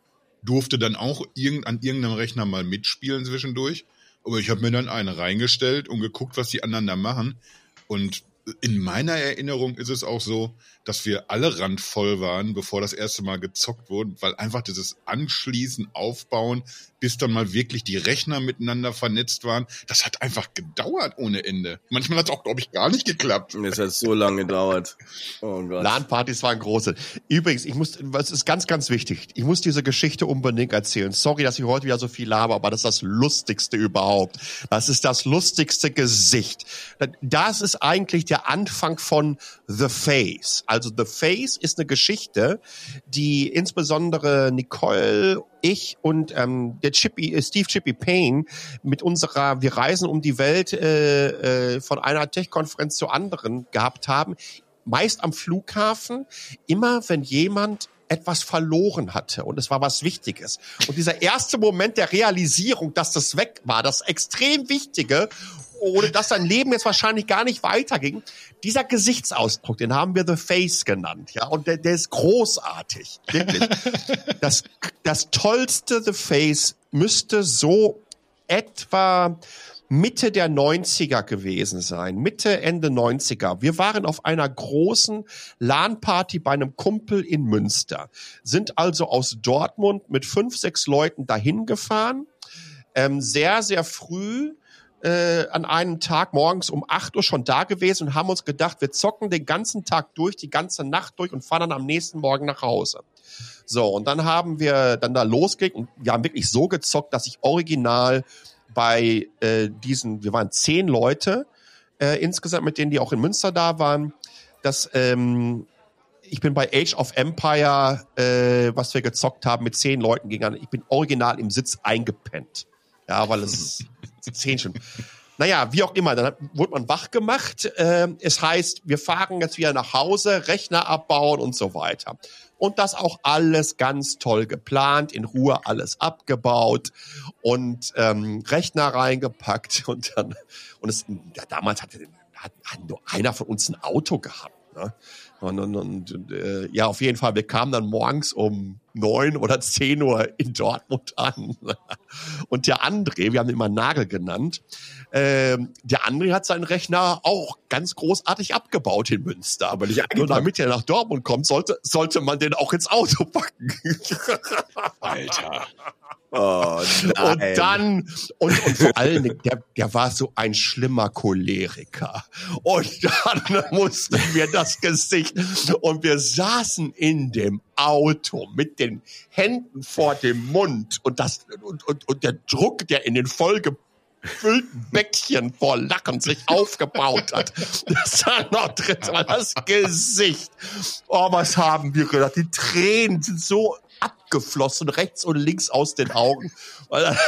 durfte dann auch irgend, an irgendeinem Rechner mal mitspielen zwischendurch. Aber ich habe mir dann einen reingestellt und geguckt, was die anderen da machen. Und in meiner Erinnerung ist es auch so, dass wir alle randvoll waren, bevor das erste Mal gezockt wurde, weil einfach dieses Anschließen, Aufbauen, bis dann mal wirklich die Rechner miteinander vernetzt waren, das hat einfach gedauert ohne Ende. Manchmal hat es auch, glaube ich, gar nicht geklappt. Es hat so lange gedauert. Oh Gott. LAN-Partys waren große. Übrigens, ich muss, was ist ganz, ganz wichtig, ich muss diese Geschichte unbedingt erzählen. Sorry, dass ich heute wieder so viel habe, aber das ist das Lustigste überhaupt. Das ist das lustigste Gesicht. Das ist eigentlich der Anfang von The Face. Also The Face ist eine Geschichte, die insbesondere Nicole, ich und ähm, der Chippy, äh, Steve Chippy Payne mit unserer Wir reisen um die Welt äh, äh, von einer Tech-Konferenz zur anderen gehabt haben. Meist am Flughafen, immer wenn jemand etwas verloren hatte und es war was Wichtiges. Und dieser erste Moment der Realisierung, dass das weg war, das extrem Wichtige, ohne dass sein Leben jetzt wahrscheinlich gar nicht weiterging, dieser Gesichtsausdruck, den haben wir The Face genannt, ja, und der, der ist großartig, wirklich. das, das tollste The Face müsste so etwa Mitte der 90er gewesen sein, Mitte, Ende 90er. Wir waren auf einer großen LAN-Party bei einem Kumpel in Münster, sind also aus Dortmund mit fünf, sechs Leuten dahin gefahren, ähm, sehr, sehr früh, äh, an einem Tag morgens um acht Uhr schon da gewesen und haben uns gedacht, wir zocken den ganzen Tag durch, die ganze Nacht durch und fahren dann am nächsten Morgen nach Hause. So, und dann haben wir dann da losgelegt und wir haben wirklich so gezockt, dass ich original bei äh, diesen, wir waren zehn Leute äh, insgesamt, mit denen die auch in Münster da waren, dass ähm, ich bin bei Age of Empire, äh, was wir gezockt haben, mit zehn Leuten gegangen. Ich bin original im Sitz eingepennt. Ja, weil es zehn schon. Naja, wie auch immer, dann wurde man wach gemacht. Äh, es heißt, wir fahren jetzt wieder nach Hause, Rechner abbauen und so weiter. Und das auch alles ganz toll geplant, in Ruhe alles abgebaut und ähm, Rechner reingepackt und dann und es ja, damals hatte hat, hat nur einer von uns ein Auto gehabt. Ne? Und, und, und äh, ja, auf jeden Fall, wir kamen dann morgens um neun oder zehn Uhr in Dortmund an. Und der André, wir haben ihn immer Nagel genannt, ähm, der André hat seinen Rechner auch ganz großartig abgebaut in Münster. Aber nicht Nur damit er nach Dortmund kommt, sollte, sollte man den auch ins Auto packen. Alter. Oh, und dann, und, und vor allen Dingen, der, der war so ein schlimmer Choleriker. Und dann mussten wir das Gesicht und wir saßen in dem Auto mit den Händen vor dem Mund und das, und, und, und der Druck, der in den vollgefüllten Bäckchen vor Lachen sich aufgebaut hat. Das war noch drin, das Gesicht. Oh, was haben wir gedacht? Die Tränen sind so abgeflossen, rechts und links aus den Augen.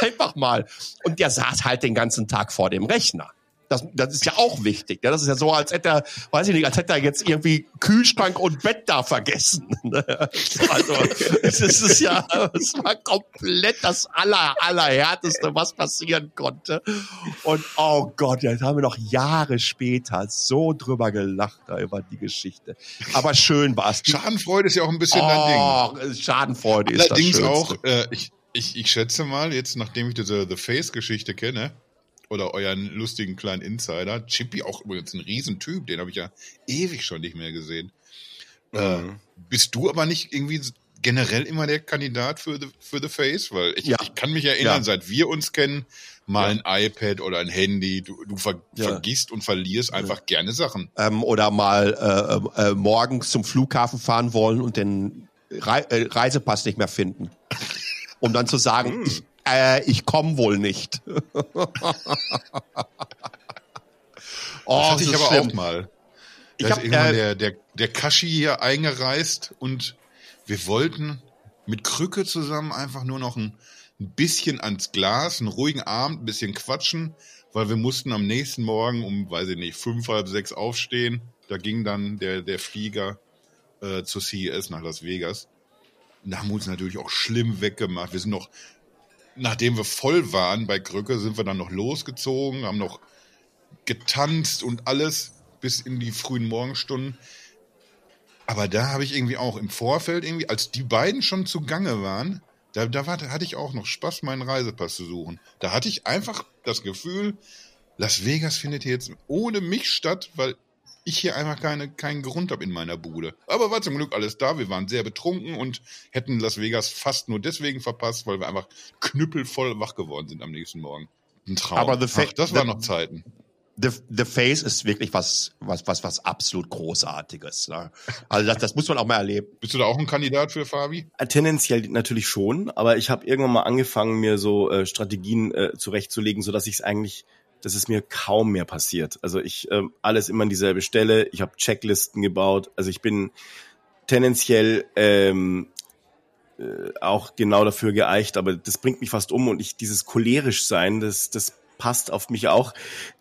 Einfach mal. Und der saß halt den ganzen Tag vor dem Rechner. Das, das ist ja auch wichtig. Ja? Das ist ja so, als hätte er, weiß ich nicht, als hätte er jetzt irgendwie Kühlschrank und Bett da vergessen. also es ist ja, es war komplett das aller, allerhärteste, was passieren konnte. Und oh Gott, jetzt haben wir noch Jahre später so drüber gelacht da über die Geschichte. Aber schön war es. Schadenfreude ist ja auch ein bisschen oh, dein Ding. Schadenfreude Allerdings ist das Allerdings auch, äh, ich, ich, ich schätze mal, jetzt nachdem ich diese The Face-Geschichte kenne, oder euren lustigen kleinen Insider. Chippy auch übrigens ein Riesentyp, den habe ich ja ewig schon nicht mehr gesehen. Äh, mhm. Äh, bist du aber nicht irgendwie generell immer der Kandidat für The, für the Face? Weil ich, ja. ich kann mich erinnern, ja. seit wir uns kennen, mal ja. ein iPad oder ein Handy, du, du ver vergisst und verlierst einfach gerne Sachen. Ähm, oder mal äh, äh, morgens zum Flughafen fahren wollen und den Re äh, Reisepass nicht mehr finden. Um dann zu sagen, mhm. ich äh, ich komme wohl nicht. oh, das hatte ich aber schlimm. auch mal. Da ich ist irgendwann äh, der, der, der Kashi hier eingereist und wir wollten mit Krücke zusammen einfach nur noch ein, ein bisschen ans Glas, einen ruhigen Abend, ein bisschen quatschen, weil wir mussten am nächsten Morgen um, weiß ich nicht, fünf, halb sechs aufstehen. Da ging dann der, der Flieger äh, zur CES nach Las Vegas. Und da haben wir uns natürlich auch schlimm weggemacht. Wir sind noch nachdem wir voll waren bei Krücke, sind wir dann noch losgezogen, haben noch getanzt und alles bis in die frühen Morgenstunden. Aber da habe ich irgendwie auch im Vorfeld irgendwie, als die beiden schon zugange waren, da, da war, hatte ich auch noch Spaß, meinen Reisepass zu suchen. Da hatte ich einfach das Gefühl, Las Vegas findet jetzt ohne mich statt, weil ich hier einfach keine, keinen Grund habe in meiner Bude. Aber war zum Glück alles da. Wir waren sehr betrunken und hätten Las Vegas fast nur deswegen verpasst, weil wir einfach knüppelvoll wach geworden sind am nächsten Morgen. Ein Traum. Aber the Ach, das waren noch Zeiten. The, the Face ist wirklich was, was, was, was absolut Großartiges. Ne? Also das, das muss man auch mal erleben. Bist du da auch ein Kandidat für Fabi? Äh, tendenziell natürlich schon, aber ich habe irgendwann mal angefangen, mir so äh, Strategien äh, zurechtzulegen, so dass ich es eigentlich das ist mir kaum mehr passiert. Also ich äh, alles immer an dieselbe Stelle. Ich habe Checklisten gebaut. Also ich bin tendenziell ähm, äh, auch genau dafür geeicht, aber das bringt mich fast um und ich dieses cholerisch sein, das das passt auf mich auch.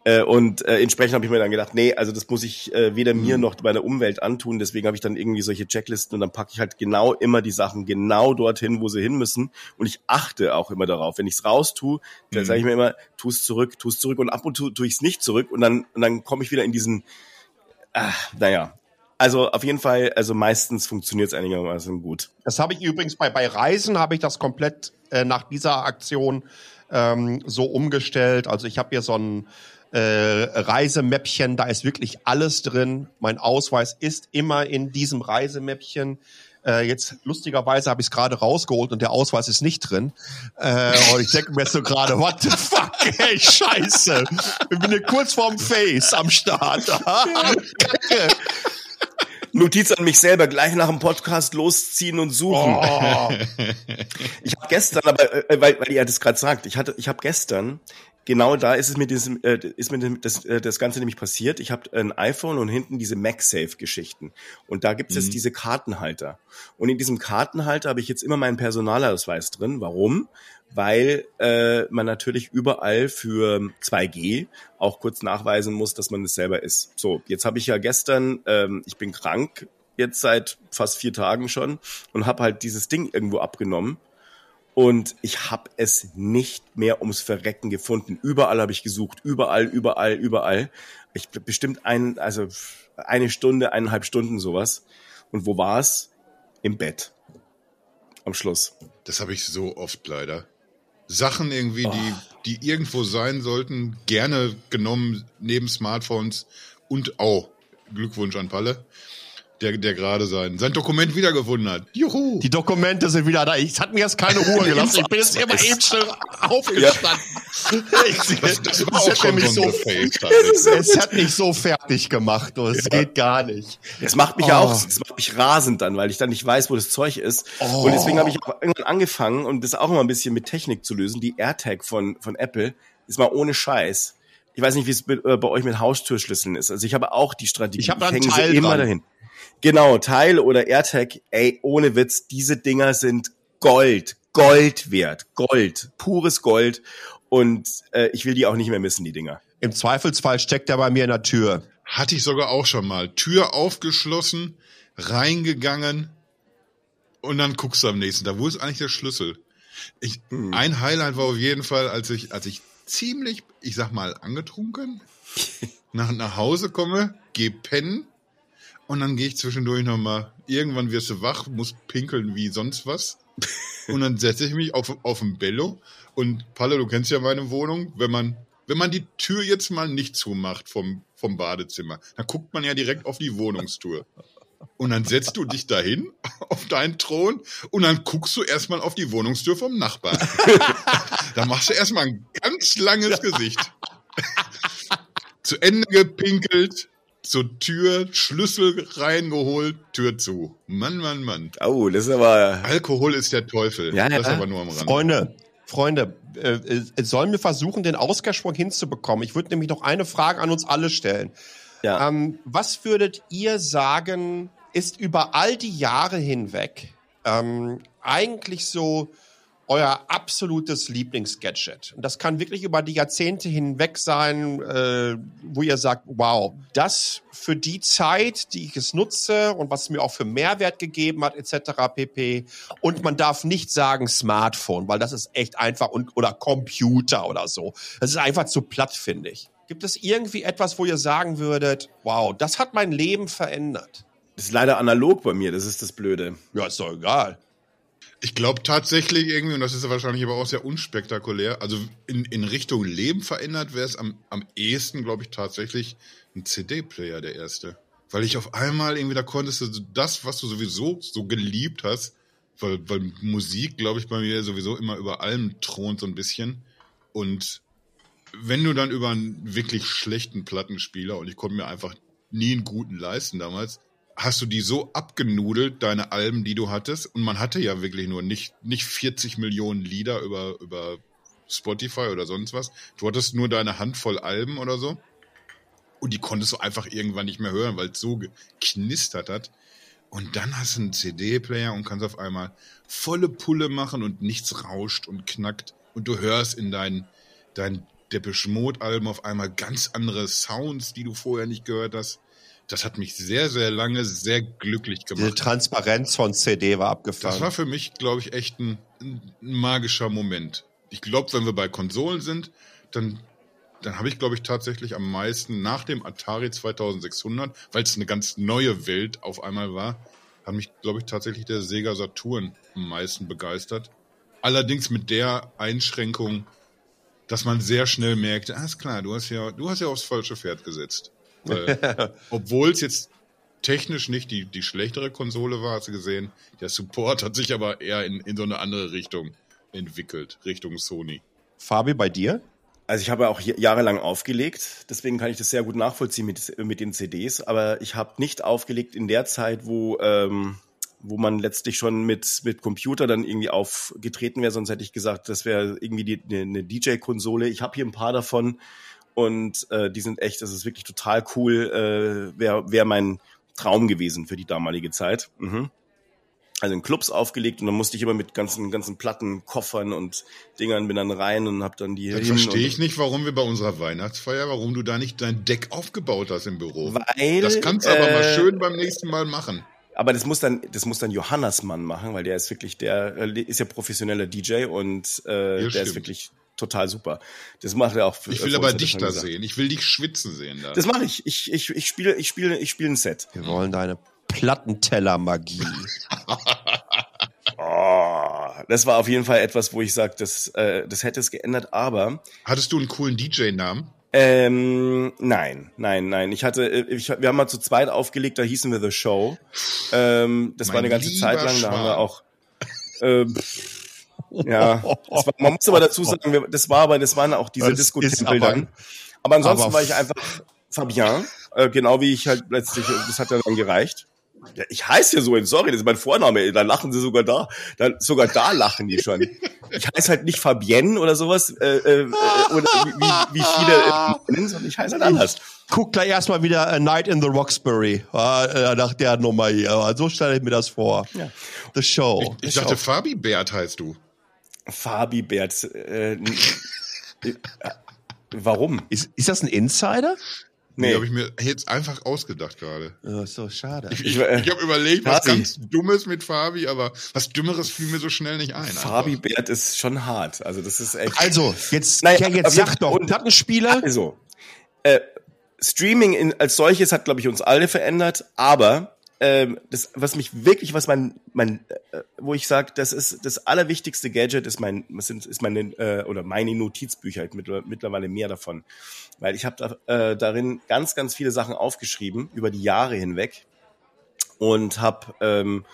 Äh, und äh, entsprechend habe ich mir dann gedacht, nee, also das muss ich äh, weder mir mhm. noch meiner Umwelt antun. Deswegen habe ich dann irgendwie solche Checklisten und dann packe ich halt genau immer die Sachen genau dorthin, wo sie hin müssen. Und ich achte auch immer darauf. Wenn ich es raus tue, dann mhm. sage ich mir immer, tu es zurück, tu es zurück. Und ab und zu tue ich es nicht zurück. Und dann, und dann komme ich wieder in diesen, ach, naja, also auf jeden Fall, also meistens funktioniert es einigermaßen gut. Das habe ich übrigens bei, bei Reisen, habe ich das komplett äh, nach dieser Aktion ähm, so umgestellt. Also ich habe hier so ein äh, Reisemäppchen, da ist wirklich alles drin. Mein Ausweis ist immer in diesem Reisemäppchen. Äh, jetzt lustigerweise habe ich es gerade rausgeholt und der Ausweis ist nicht drin. Äh, und ich denke mir so gerade, what the fuck, ey, scheiße. Ich bin hier kurz vorm Face am Start. Kacke. Notiz an mich selber, gleich nach dem Podcast losziehen und suchen. Oh. Ich habe gestern, aber äh, weil, weil ihr das gerade sagt, ich hatte, ich habe gestern genau da ist es mir diesem, äh, ist mir das, äh, das Ganze nämlich passiert. Ich habe ein iPhone und hinten diese MagSafe-Geschichten. Und da gibt es mhm. jetzt diese Kartenhalter. Und in diesem Kartenhalter habe ich jetzt immer meinen Personalausweis drin. Warum? weil äh, man natürlich überall für 2G auch kurz nachweisen muss, dass man es selber ist. So, jetzt habe ich ja gestern, ähm, ich bin krank jetzt seit fast vier Tagen schon und habe halt dieses Ding irgendwo abgenommen und ich habe es nicht mehr ums Verrecken gefunden. Überall habe ich gesucht, überall, überall, überall. Ich bestimmt ein, also eine Stunde, eineinhalb Stunden sowas. Und wo war es? Im Bett. Am Schluss. Das habe ich so oft leider. Sachen irgendwie, oh. die, die irgendwo sein sollten, gerne genommen neben Smartphones und auch oh, Glückwunsch an Palle der, der gerade sein, sein Dokument wiedergefunden hat. Juhu! Die Dokumente sind wieder da. Ich hat mir jetzt keine Ruhe gelassen. Ich bin jetzt immer eben schnell aufgestanden. das, das war auch schon so, Es hat mich so fertig gemacht. Oh, es ja. geht gar nicht. Es macht mich oh. auch, es macht mich rasend dann, weil ich dann nicht weiß, wo das Zeug ist. Oh. Und deswegen habe ich auch irgendwann angefangen, und das auch immer ein bisschen mit Technik zu lösen. Die AirTag von, von Apple ist mal ohne Scheiß. Ich weiß nicht, wie es bei, äh, bei euch mit Haustürschlüsseln ist. Also ich habe auch die Strategie. Ich habe einen Teil immer dran. dahin. Genau, Teil oder AirTag, ey, ohne Witz, diese Dinger sind Gold, Gold wert, Gold, pures Gold. Und äh, ich will die auch nicht mehr missen, die Dinger. Im Zweifelsfall steckt er bei mir in der Tür. Hatte ich sogar auch schon mal. Tür aufgeschlossen, reingegangen und dann guckst du am nächsten Tag. Wo ist eigentlich der Schlüssel? Ich, hm. Ein Highlight war auf jeden Fall, als ich, als ich ziemlich, ich sag mal, angetrunken nach, nach Hause komme, geh pennen und dann gehe ich zwischendurch nochmal, irgendwann wirst du wach, musst pinkeln wie sonst was. Und dann setze ich mich auf, auf ein Bello. Und Palle, du kennst ja meine Wohnung. Wenn man, wenn man die Tür jetzt mal nicht zumacht vom, vom Badezimmer, dann guckt man ja direkt auf die Wohnungstour. Und dann setzt du dich dahin auf deinen Thron und dann guckst du erstmal auf die Wohnungstür vom Nachbarn. dann machst du erstmal ein ganz langes Gesicht. Zu Ende gepinkelt, zur Tür, Schlüssel reingeholt, Tür zu. Mann, Mann, Mann. Oh, das ist aber. Alkohol ist der Teufel. Ja, das ja. aber nur am Rand. Freunde, Freunde, äh, äh, sollen wir versuchen, den Ausgangssprung hinzubekommen? Ich würde nämlich noch eine Frage an uns alle stellen. Ja. Ähm, was würdet ihr sagen, ist über all die Jahre hinweg ähm, eigentlich so euer absolutes Lieblingsgadget. Und das kann wirklich über die Jahrzehnte hinweg sein, äh, wo ihr sagt, wow, das für die Zeit, die ich es nutze und was mir auch für Mehrwert gegeben hat, etc. pp. Und man darf nicht sagen Smartphone, weil das ist echt einfach und oder Computer oder so. Das ist einfach zu platt, finde ich. Gibt es irgendwie etwas, wo ihr sagen würdet, wow, das hat mein Leben verändert? Das ist leider analog bei mir, das ist das Blöde. Ja, ist doch egal. Ich glaube tatsächlich irgendwie, und das ist wahrscheinlich aber auch sehr unspektakulär, also in, in Richtung Leben verändert wäre es am, am ehesten, glaube ich, tatsächlich ein CD-Player der erste. Weil ich auf einmal irgendwie da konntest du das, was du sowieso so geliebt hast, weil, weil Musik, glaube ich, bei mir sowieso immer über allem thront so ein bisschen. Und wenn du dann über einen wirklich schlechten Plattenspieler, und ich konnte mir einfach nie einen guten leisten damals, hast du die so abgenudelt, deine Alben, die du hattest? Und man hatte ja wirklich nur nicht, nicht 40 Millionen Lieder über, über Spotify oder sonst was. Du hattest nur deine Handvoll Alben oder so. Und die konntest du einfach irgendwann nicht mehr hören, weil es so geknistert hat. Und dann hast du einen CD-Player und kannst auf einmal volle Pulle machen und nichts rauscht und knackt. Und du hörst in dein, dein Depeche Mode Alben auf einmal ganz andere Sounds, die du vorher nicht gehört hast. Das hat mich sehr, sehr lange sehr glücklich gemacht. Die Transparenz von CD war abgefahren. Das war für mich, glaube ich, echt ein, ein magischer Moment. Ich glaube, wenn wir bei Konsolen sind, dann, dann habe ich, glaube ich, tatsächlich am meisten nach dem Atari 2600, weil es eine ganz neue Welt auf einmal war, hat mich, glaube ich, tatsächlich der Sega Saturn am meisten begeistert. Allerdings mit der Einschränkung, dass man sehr schnell merkte, ah, ist klar, du hast ja, du hast ja aufs falsche Pferd gesetzt. Obwohl es jetzt technisch nicht die, die schlechtere Konsole war, hast du gesehen. Der Support hat sich aber eher in, in so eine andere Richtung entwickelt, Richtung Sony. Fabi, bei dir? Also ich habe auch jahrelang aufgelegt, deswegen kann ich das sehr gut nachvollziehen mit, mit den CDs, aber ich habe nicht aufgelegt in der Zeit, wo, ähm, wo man letztlich schon mit, mit Computer dann irgendwie aufgetreten wäre, sonst hätte ich gesagt, das wäre irgendwie die, eine, eine DJ-Konsole. Ich habe hier ein paar davon, und äh, die sind echt, das ist wirklich total cool. Äh, Wäre wär mein Traum gewesen für die damalige Zeit. Mhm. Also in Clubs aufgelegt und dann musste ich immer mit ganzen ganzen Platten, Koffern und Dingern bin dann rein und hab dann die. Dann verstehe ich nicht, warum wir bei unserer Weihnachtsfeier, warum du da nicht dein Deck aufgebaut hast im Büro. Weil das kannst du aber äh, mal schön beim nächsten Mal machen. Aber das muss dann, das muss dann Johannes Mann machen, weil der ist wirklich, der äh, ist ja professioneller DJ und äh, der stimmt. ist wirklich total super. Das macht er auch. Für, ich will aber dich da sehen. Ich will dich schwitzen sehen. Da. Das mache ich. Ich, ich, ich spiele, ich spiele, ich spiele ein Set. Wir wollen deine Plattenteller-Magie. oh, das war auf jeden Fall etwas, wo ich sage, das, äh, das hätte es geändert. Aber hattest du einen coolen DJ-Namen? Ähm, nein, nein, nein. Ich hatte, ich, wir haben mal zu zweit aufgelegt, da hießen wir The Show. Ähm, das mein war eine ganze Zeit lang, da haben wir auch. Ähm, ja, war, man muss aber dazu sagen, das war aber, das waren auch diese Disco-Tempel dann. Aber ansonsten aber war ich einfach Fabien, äh, genau wie ich halt letztlich, das hat ja dann gereicht. Ja, ich heiße ja so, sorry, das ist mein Vorname, da lachen sie sogar da, da sogar da lachen die schon. Ich heiße halt nicht Fabienne oder sowas, äh, äh, oder wie, wie viele äh, sondern ich heiße halt anders. Guck gleich erstmal wieder A Night in the Roxbury, äh, nach der Nummer hier. So stelle ich mir das vor. Ja. The Show. Ich, ich dachte, Fabi Bert heißt du. Fabi Bert. Äh, äh, warum? Ist, ist das ein Insider? Nee, nee habe ich mir jetzt einfach ausgedacht gerade. Oh, so schade. Ich, ich, ich habe überlegt, was ganz Dummes mit Fabi, aber was Dümmeres fiel mir so schnell nicht ein. Fabi einfach. Bert ist schon hart. Also das ist echt. Also jetzt, naja, jetzt sag doch. Und Plattenspieler. Also äh, Streaming in, als solches hat, glaube ich, uns alle verändert, aber ähm, das, was mich wirklich, was mein, mein, äh, wo ich sage, das ist das allerwichtigste Gadget, ist mein, sind, ist meine äh, oder meine Notizbücher, ich mittlerweile mehr davon, weil ich habe da, äh, darin ganz, ganz viele Sachen aufgeschrieben über die Jahre hinweg und habe ähm,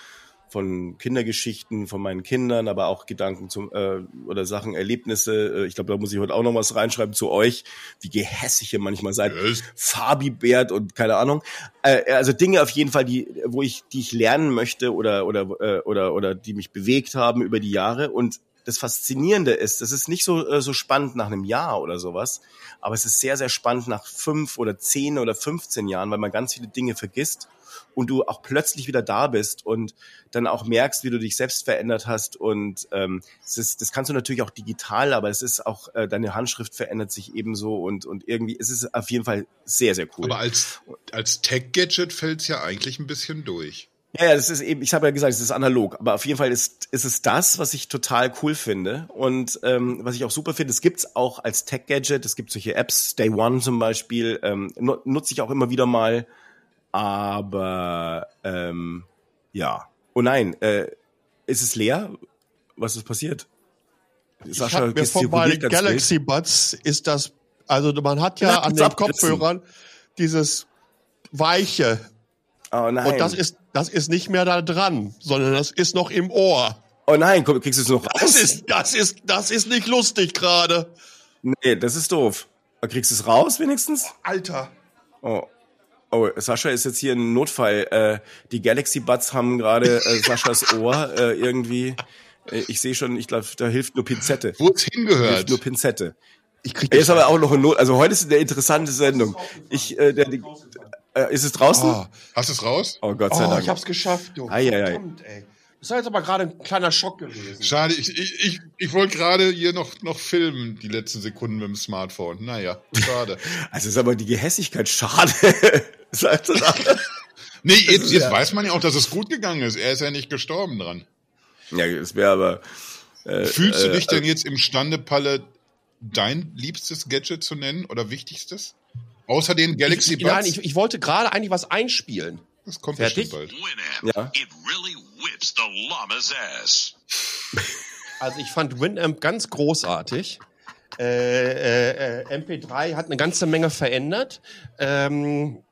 von Kindergeschichten von meinen Kindern, aber auch Gedanken zum äh, oder Sachen, Erlebnisse. Äh, ich glaube, da muss ich heute auch noch was reinschreiben zu euch, wie gehässig ihr manchmal seid. Yes. Fabi Bert und keine Ahnung. Äh, also Dinge auf jeden Fall, die, wo ich, die ich lernen möchte oder oder äh, oder oder die mich bewegt haben über die Jahre und das Faszinierende ist, das ist nicht so, äh, so spannend nach einem Jahr oder sowas, aber es ist sehr, sehr spannend nach fünf oder zehn oder 15 Jahren, weil man ganz viele Dinge vergisst und du auch plötzlich wieder da bist und dann auch merkst, wie du dich selbst verändert hast. Und ähm, das, ist, das kannst du natürlich auch digital, aber es ist auch, äh, deine Handschrift verändert sich ebenso und, und irgendwie es ist auf jeden Fall sehr, sehr cool. Aber als, als Tech-Gadget fällt es ja eigentlich ein bisschen durch. Ja, ja, das ist eben, ich habe ja gesagt, es ist analog, aber auf jeden Fall ist, ist es das, was ich total cool finde und ähm, was ich auch super finde, es gibt's auch als Tech-Gadget, es gibt solche Apps, Day One zum Beispiel, ähm, nutze ich auch immer wieder mal, aber ähm, ja. Oh nein, äh, ist es leer? Was ist passiert? Sascha, ich mir vor bei Galaxy Buds ist das, also man hat ja an den Kopfhörern dieses weiche. Oh nein. Und das ist, das ist nicht mehr da dran, sondern das ist noch im Ohr. Oh nein, komm, kriegst du es noch raus? Das ist, das ist, das ist nicht lustig gerade. Nee, das ist doof. Kriegst du es raus wenigstens? Alter. Oh. Oh, Sascha ist jetzt hier ein Notfall. Äh, die Galaxy Buds haben gerade äh, Saschas Ohr äh, irgendwie. Äh, ich sehe schon, ich glaube, da hilft nur Pinzette. Wo es hingehört. Hilft nur Pinzette. Ich krieg Jetzt aber auch noch ein Not. Also heute ist eine interessante Sendung. Ich, äh, der, äh, ist es draußen? Oh. Hast du es raus? Oh Gott sei oh, Dank. Ich hab's geschafft, du. Ai, ai, ai. Verdammt, ey. Das ist jetzt aber gerade ein kleiner Schock gewesen. Schade, ich, ich, ich, ich wollte gerade hier noch, noch filmen, die letzten Sekunden mit dem Smartphone. Naja, schade. also ist aber die Gehässigkeit schade. Sagt nee, jetzt, jetzt ja. weiß man ja auch, dass es gut gegangen ist. Er ist ja nicht gestorben dran. Ja, es wäre aber. Äh, Fühlst du äh, dich denn äh, jetzt imstande, Palle, dein liebstes Gadget zu nennen oder wichtigstes? Außer den Galaxy ich, Buds? Nein, ich, ich wollte gerade eigentlich was einspielen. Das kommt Fertig? bestimmt bald. Ja. Also ich fand Winamp ganz großartig. Äh, äh, MP3 hat eine ganze Menge verändert. Ähm,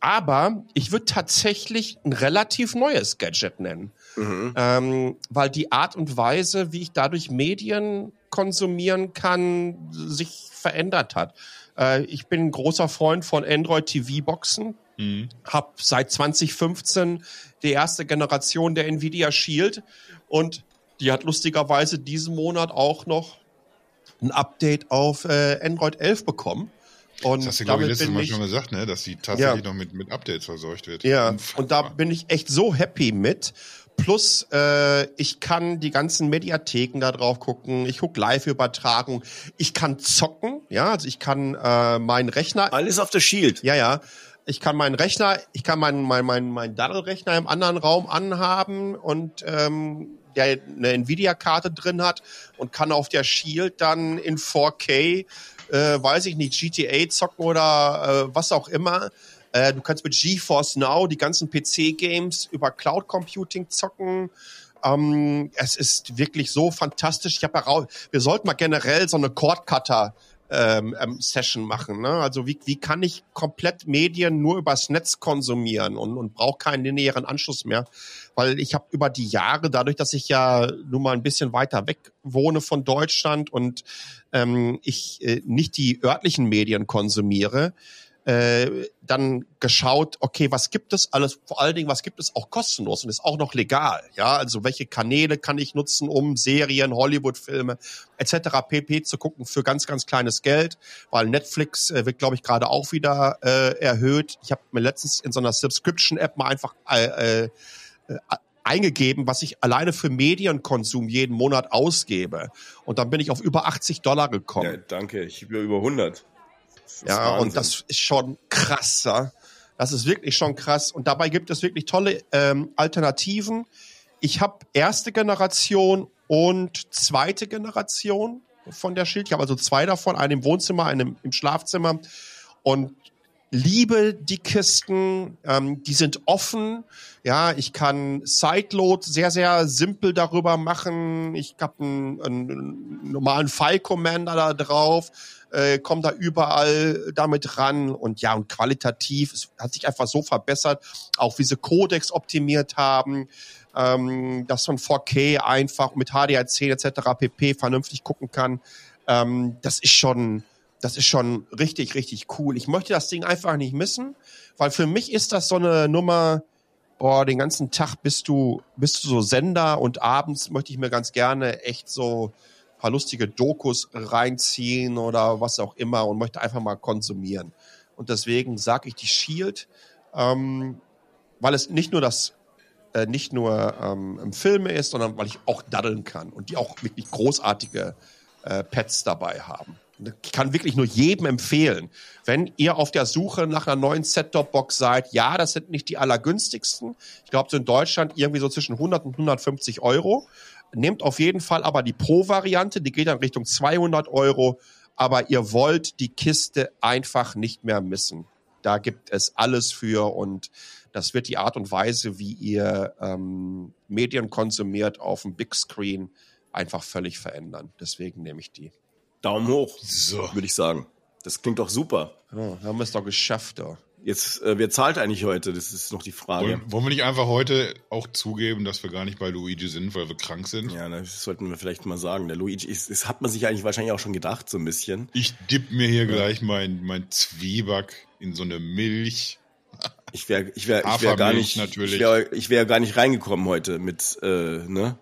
aber ich würde tatsächlich ein relativ neues Gadget nennen. Mhm. Ähm, weil die Art und Weise, wie ich dadurch Medien konsumieren kann, sich verändert hat. Äh, ich bin ein großer Freund von Android TV-Boxen. Mhm. Hab seit 2015 die erste Generation der Nvidia Shield und die hat lustigerweise diesen Monat auch noch ein Update auf äh, Android 11 bekommen. Und das hast du, glaube ich, letztes Mal schon gesagt, ne? dass sie tatsächlich ja. noch mit, mit Updates versorgt wird. Ja, Unfassbar. und da bin ich echt so happy mit. Plus, äh, ich kann die ganzen Mediatheken da drauf gucken. Ich gucke Live-Übertragung. Ich kann zocken. Ja, also ich kann äh, meinen Rechner. Alles auf der Shield. Ja, ja. Ich kann meinen Rechner, ich kann meinen mein, mein, mein Daddle-Rechner im anderen Raum anhaben und ähm, der eine Nvidia-Karte drin hat und kann auf der Shield dann in 4K, äh, weiß ich nicht, GTA zocken oder äh, was auch immer. Äh, du kannst mit GeForce Now die ganzen PC-Games über Cloud Computing zocken. Ähm, es ist wirklich so fantastisch. Ich habe wir sollten mal generell so eine Cord Cutter ähm, ähm, Session machen. Ne? Also wie, wie kann ich komplett Medien nur übers Netz konsumieren und, und brauche keinen linearen Anschluss mehr? Weil ich habe über die Jahre, dadurch, dass ich ja nun mal ein bisschen weiter weg wohne von Deutschland und ähm, ich äh, nicht die örtlichen Medien konsumiere, äh, dann geschaut, okay, was gibt es alles, vor allen Dingen, was gibt es auch kostenlos und ist auch noch legal, ja, also welche Kanäle kann ich nutzen, um Serien, Hollywood-Filme etc. pp. zu gucken für ganz, ganz kleines Geld, weil Netflix äh, wird, glaube ich, gerade auch wieder äh, erhöht. Ich habe mir letztens in so einer Subscription-App mal einfach äh, äh, eingegeben, was ich alleine für Medienkonsum jeden Monat ausgebe. Und dann bin ich auf über 80 Dollar gekommen. Ja, danke, ich bin über 100 ja, Wahnsinn. und das ist schon krasser. Das ist wirklich schon krass. Und dabei gibt es wirklich tolle ähm, Alternativen. Ich habe erste Generation und zweite Generation von der Schild. Ich habe also zwei davon, einen im Wohnzimmer, einen im Schlafzimmer. Und liebe die Kisten, ähm, die sind offen. Ja, ich kann Sideload sehr, sehr simpel darüber machen. Ich habe einen, einen normalen File-Commander da drauf äh, kommen da überall damit ran und ja, und qualitativ, es hat sich einfach so verbessert, auch wie sie Codex optimiert haben, ähm, dass man 4K einfach mit HDR10 etc. pp. vernünftig gucken kann. Ähm, das ist schon, das ist schon richtig, richtig cool. Ich möchte das Ding einfach nicht missen, weil für mich ist das so eine Nummer, boah, den ganzen Tag bist du, bist du so Sender und abends möchte ich mir ganz gerne echt so paar lustige Dokus reinziehen oder was auch immer und möchte einfach mal konsumieren. Und deswegen sage ich die Shield, ähm, weil es nicht nur das äh, nicht nur ähm, Filme ist, sondern weil ich auch daddeln kann und die auch wirklich großartige äh, Pets dabei haben. Ich kann wirklich nur jedem empfehlen, wenn ihr auf der Suche nach einer neuen Set-Top-Box seid, ja, das sind nicht die allergünstigsten. Ich glaube, so in Deutschland irgendwie so zwischen 100 und 150 Euro. Nehmt auf jeden Fall aber die Pro-Variante, die geht dann Richtung 200 Euro, aber ihr wollt die Kiste einfach nicht mehr missen. Da gibt es alles für und das wird die Art und Weise, wie ihr ähm, Medien konsumiert auf dem Big Screen, einfach völlig verändern. Deswegen nehme ich die. Daumen hoch, so. würde ich sagen. Das klingt doch super. Ja, haben wir es doch geschafft. Doch. Jetzt, äh, wer zahlt eigentlich heute? Das ist noch die Frage. Wollen, wollen, wir nicht einfach heute auch zugeben, dass wir gar nicht bei Luigi sind, weil wir krank sind? Ja, das sollten wir vielleicht mal sagen. Der Luigi, ist, das hat man sich eigentlich wahrscheinlich auch schon gedacht, so ein bisschen. Ich dipp mir hier ja. gleich mein, mein Zwieback in so eine Milch. Ich wäre ich wär, ich wär gar nicht, natürlich. ich wäre ich wär gar nicht reingekommen heute mit, äh, ne?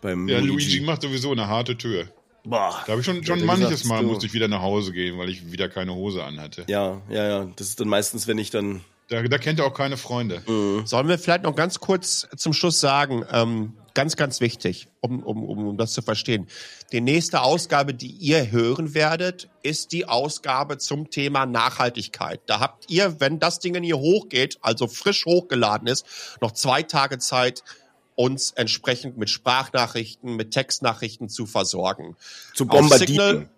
Beim ja, Luigi. Luigi macht sowieso eine harte Tür. Boah, da habe ich schon, schon manches Mal musste ich wieder nach Hause gehen, weil ich wieder keine Hose anhatte. Ja, ja, ja. Das ist dann meistens, wenn ich dann Da, da kennt er auch keine Freunde. Mhm. Sollen wir vielleicht noch ganz kurz zum Schluss sagen, ähm, ganz, ganz wichtig, um, um, um das zu verstehen. Die nächste Ausgabe, die ihr hören werdet, ist die Ausgabe zum Thema Nachhaltigkeit. Da habt ihr, wenn das Ding hier hochgeht, also frisch hochgeladen ist, noch zwei Tage Zeit, uns entsprechend mit Sprachnachrichten, mit Textnachrichten zu versorgen. Zu bombardieren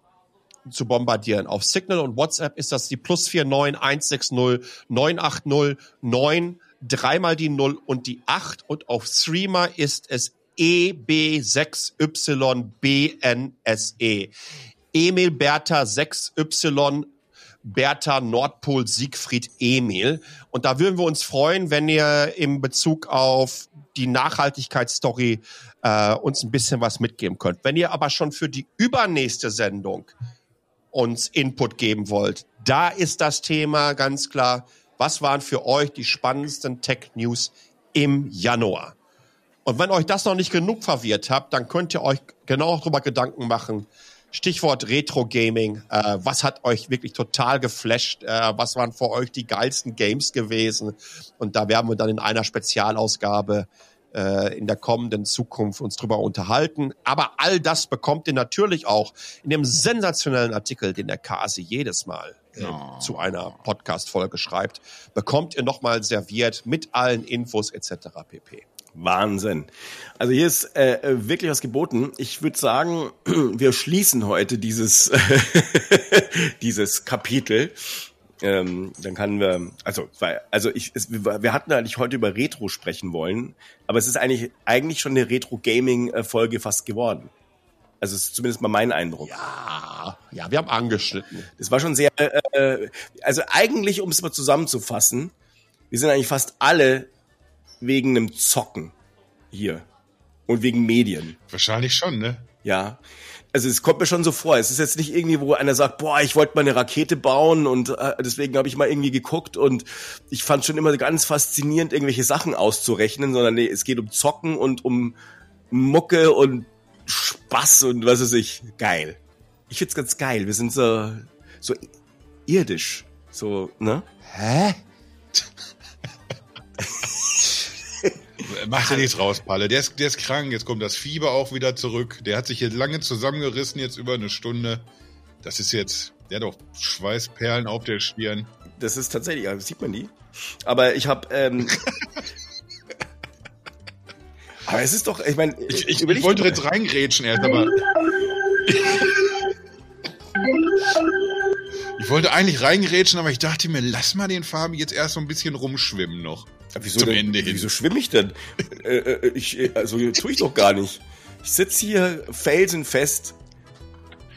zu bombardieren. Auf Signal und WhatsApp ist das die plus 49 160 980 9, dreimal die 0 und die 8 und auf Streamer ist es EB6YBNSE. Emil Bertha 6Y Bertha Nordpol Siegfried Emil. Und da würden wir uns freuen, wenn ihr im Bezug auf die Nachhaltigkeitsstory äh, uns ein bisschen was mitgeben könnt. Wenn ihr aber schon für die übernächste Sendung uns Input geben wollt, da ist das Thema ganz klar, was waren für euch die spannendsten Tech-News im Januar? Und wenn euch das noch nicht genug verwirrt habt, dann könnt ihr euch genau darüber Gedanken machen. Stichwort Retro Gaming. Äh, was hat euch wirklich total geflasht? Äh, was waren für euch die geilsten Games gewesen? Und da werden wir dann in einer Spezialausgabe äh, in der kommenden Zukunft uns drüber unterhalten. Aber all das bekommt ihr natürlich auch in dem sensationellen Artikel, den der Kasi jedes Mal äh, oh. zu einer Podcast-Folge schreibt, bekommt ihr nochmal serviert mit allen Infos etc. pp. Wahnsinn. Also hier ist äh, wirklich was geboten. Ich würde sagen, wir schließen heute dieses, dieses Kapitel ähm, dann kann wir, also, weil, also ich, es, wir hatten eigentlich heute über Retro sprechen wollen, aber es ist eigentlich, eigentlich schon eine Retro-Gaming-Folge fast geworden. Also es ist zumindest mal mein Eindruck. Ja, ja, wir haben angeschnitten. Das war schon sehr, äh, also eigentlich, um es mal zusammenzufassen, wir sind eigentlich fast alle wegen einem Zocken hier und wegen Medien. Wahrscheinlich schon, ne? Ja also es kommt mir schon so vor. Es ist jetzt nicht irgendwie, wo einer sagt, boah, ich wollte mal eine Rakete bauen und äh, deswegen habe ich mal irgendwie geguckt und ich fand schon immer ganz faszinierend, irgendwelche Sachen auszurechnen, sondern nee, es geht um Zocken und um Mucke und Spaß und was weiß ich. Geil. Ich find's ganz geil. Wir sind so, so irdisch. So, ne? Hä? Mach dir nichts raus, Palle. Der ist, der ist krank. Jetzt kommt das Fieber auch wieder zurück. Der hat sich hier lange zusammengerissen, jetzt über eine Stunde. Das ist jetzt, der hat auch Schweißperlen auf der Stirn. Das ist tatsächlich, sieht man die. Aber ich habe, ähm, aber es ist doch, ich meine, ich, ich, ich wollte jetzt reingrätschen erst, aber ich wollte eigentlich reingrätschen, aber ich dachte mir, lass mal den Fabi jetzt erst so ein bisschen rumschwimmen noch. Wieso, zum Ende hin. wieso schwimme ich denn? äh, äh, ich, äh, also tue ich doch gar nicht. Ich sitze hier felsenfest.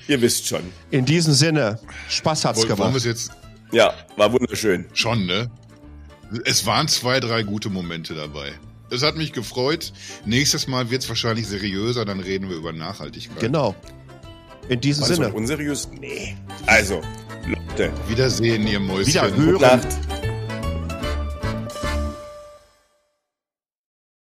Ihr wisst schon. In diesem Sinne, Spaß hat's Woll, gemacht. Jetzt ja, war wunderschön. Schon, ne? Es waren zwei, drei gute Momente dabei. Es hat mich gefreut. Nächstes Mal wird's wahrscheinlich seriöser, dann reden wir über Nachhaltigkeit. Genau. In diesem Sinne. unseriös? Nee. Also, Leute. Wiedersehen, ihr Mäuschen. Wiederhören.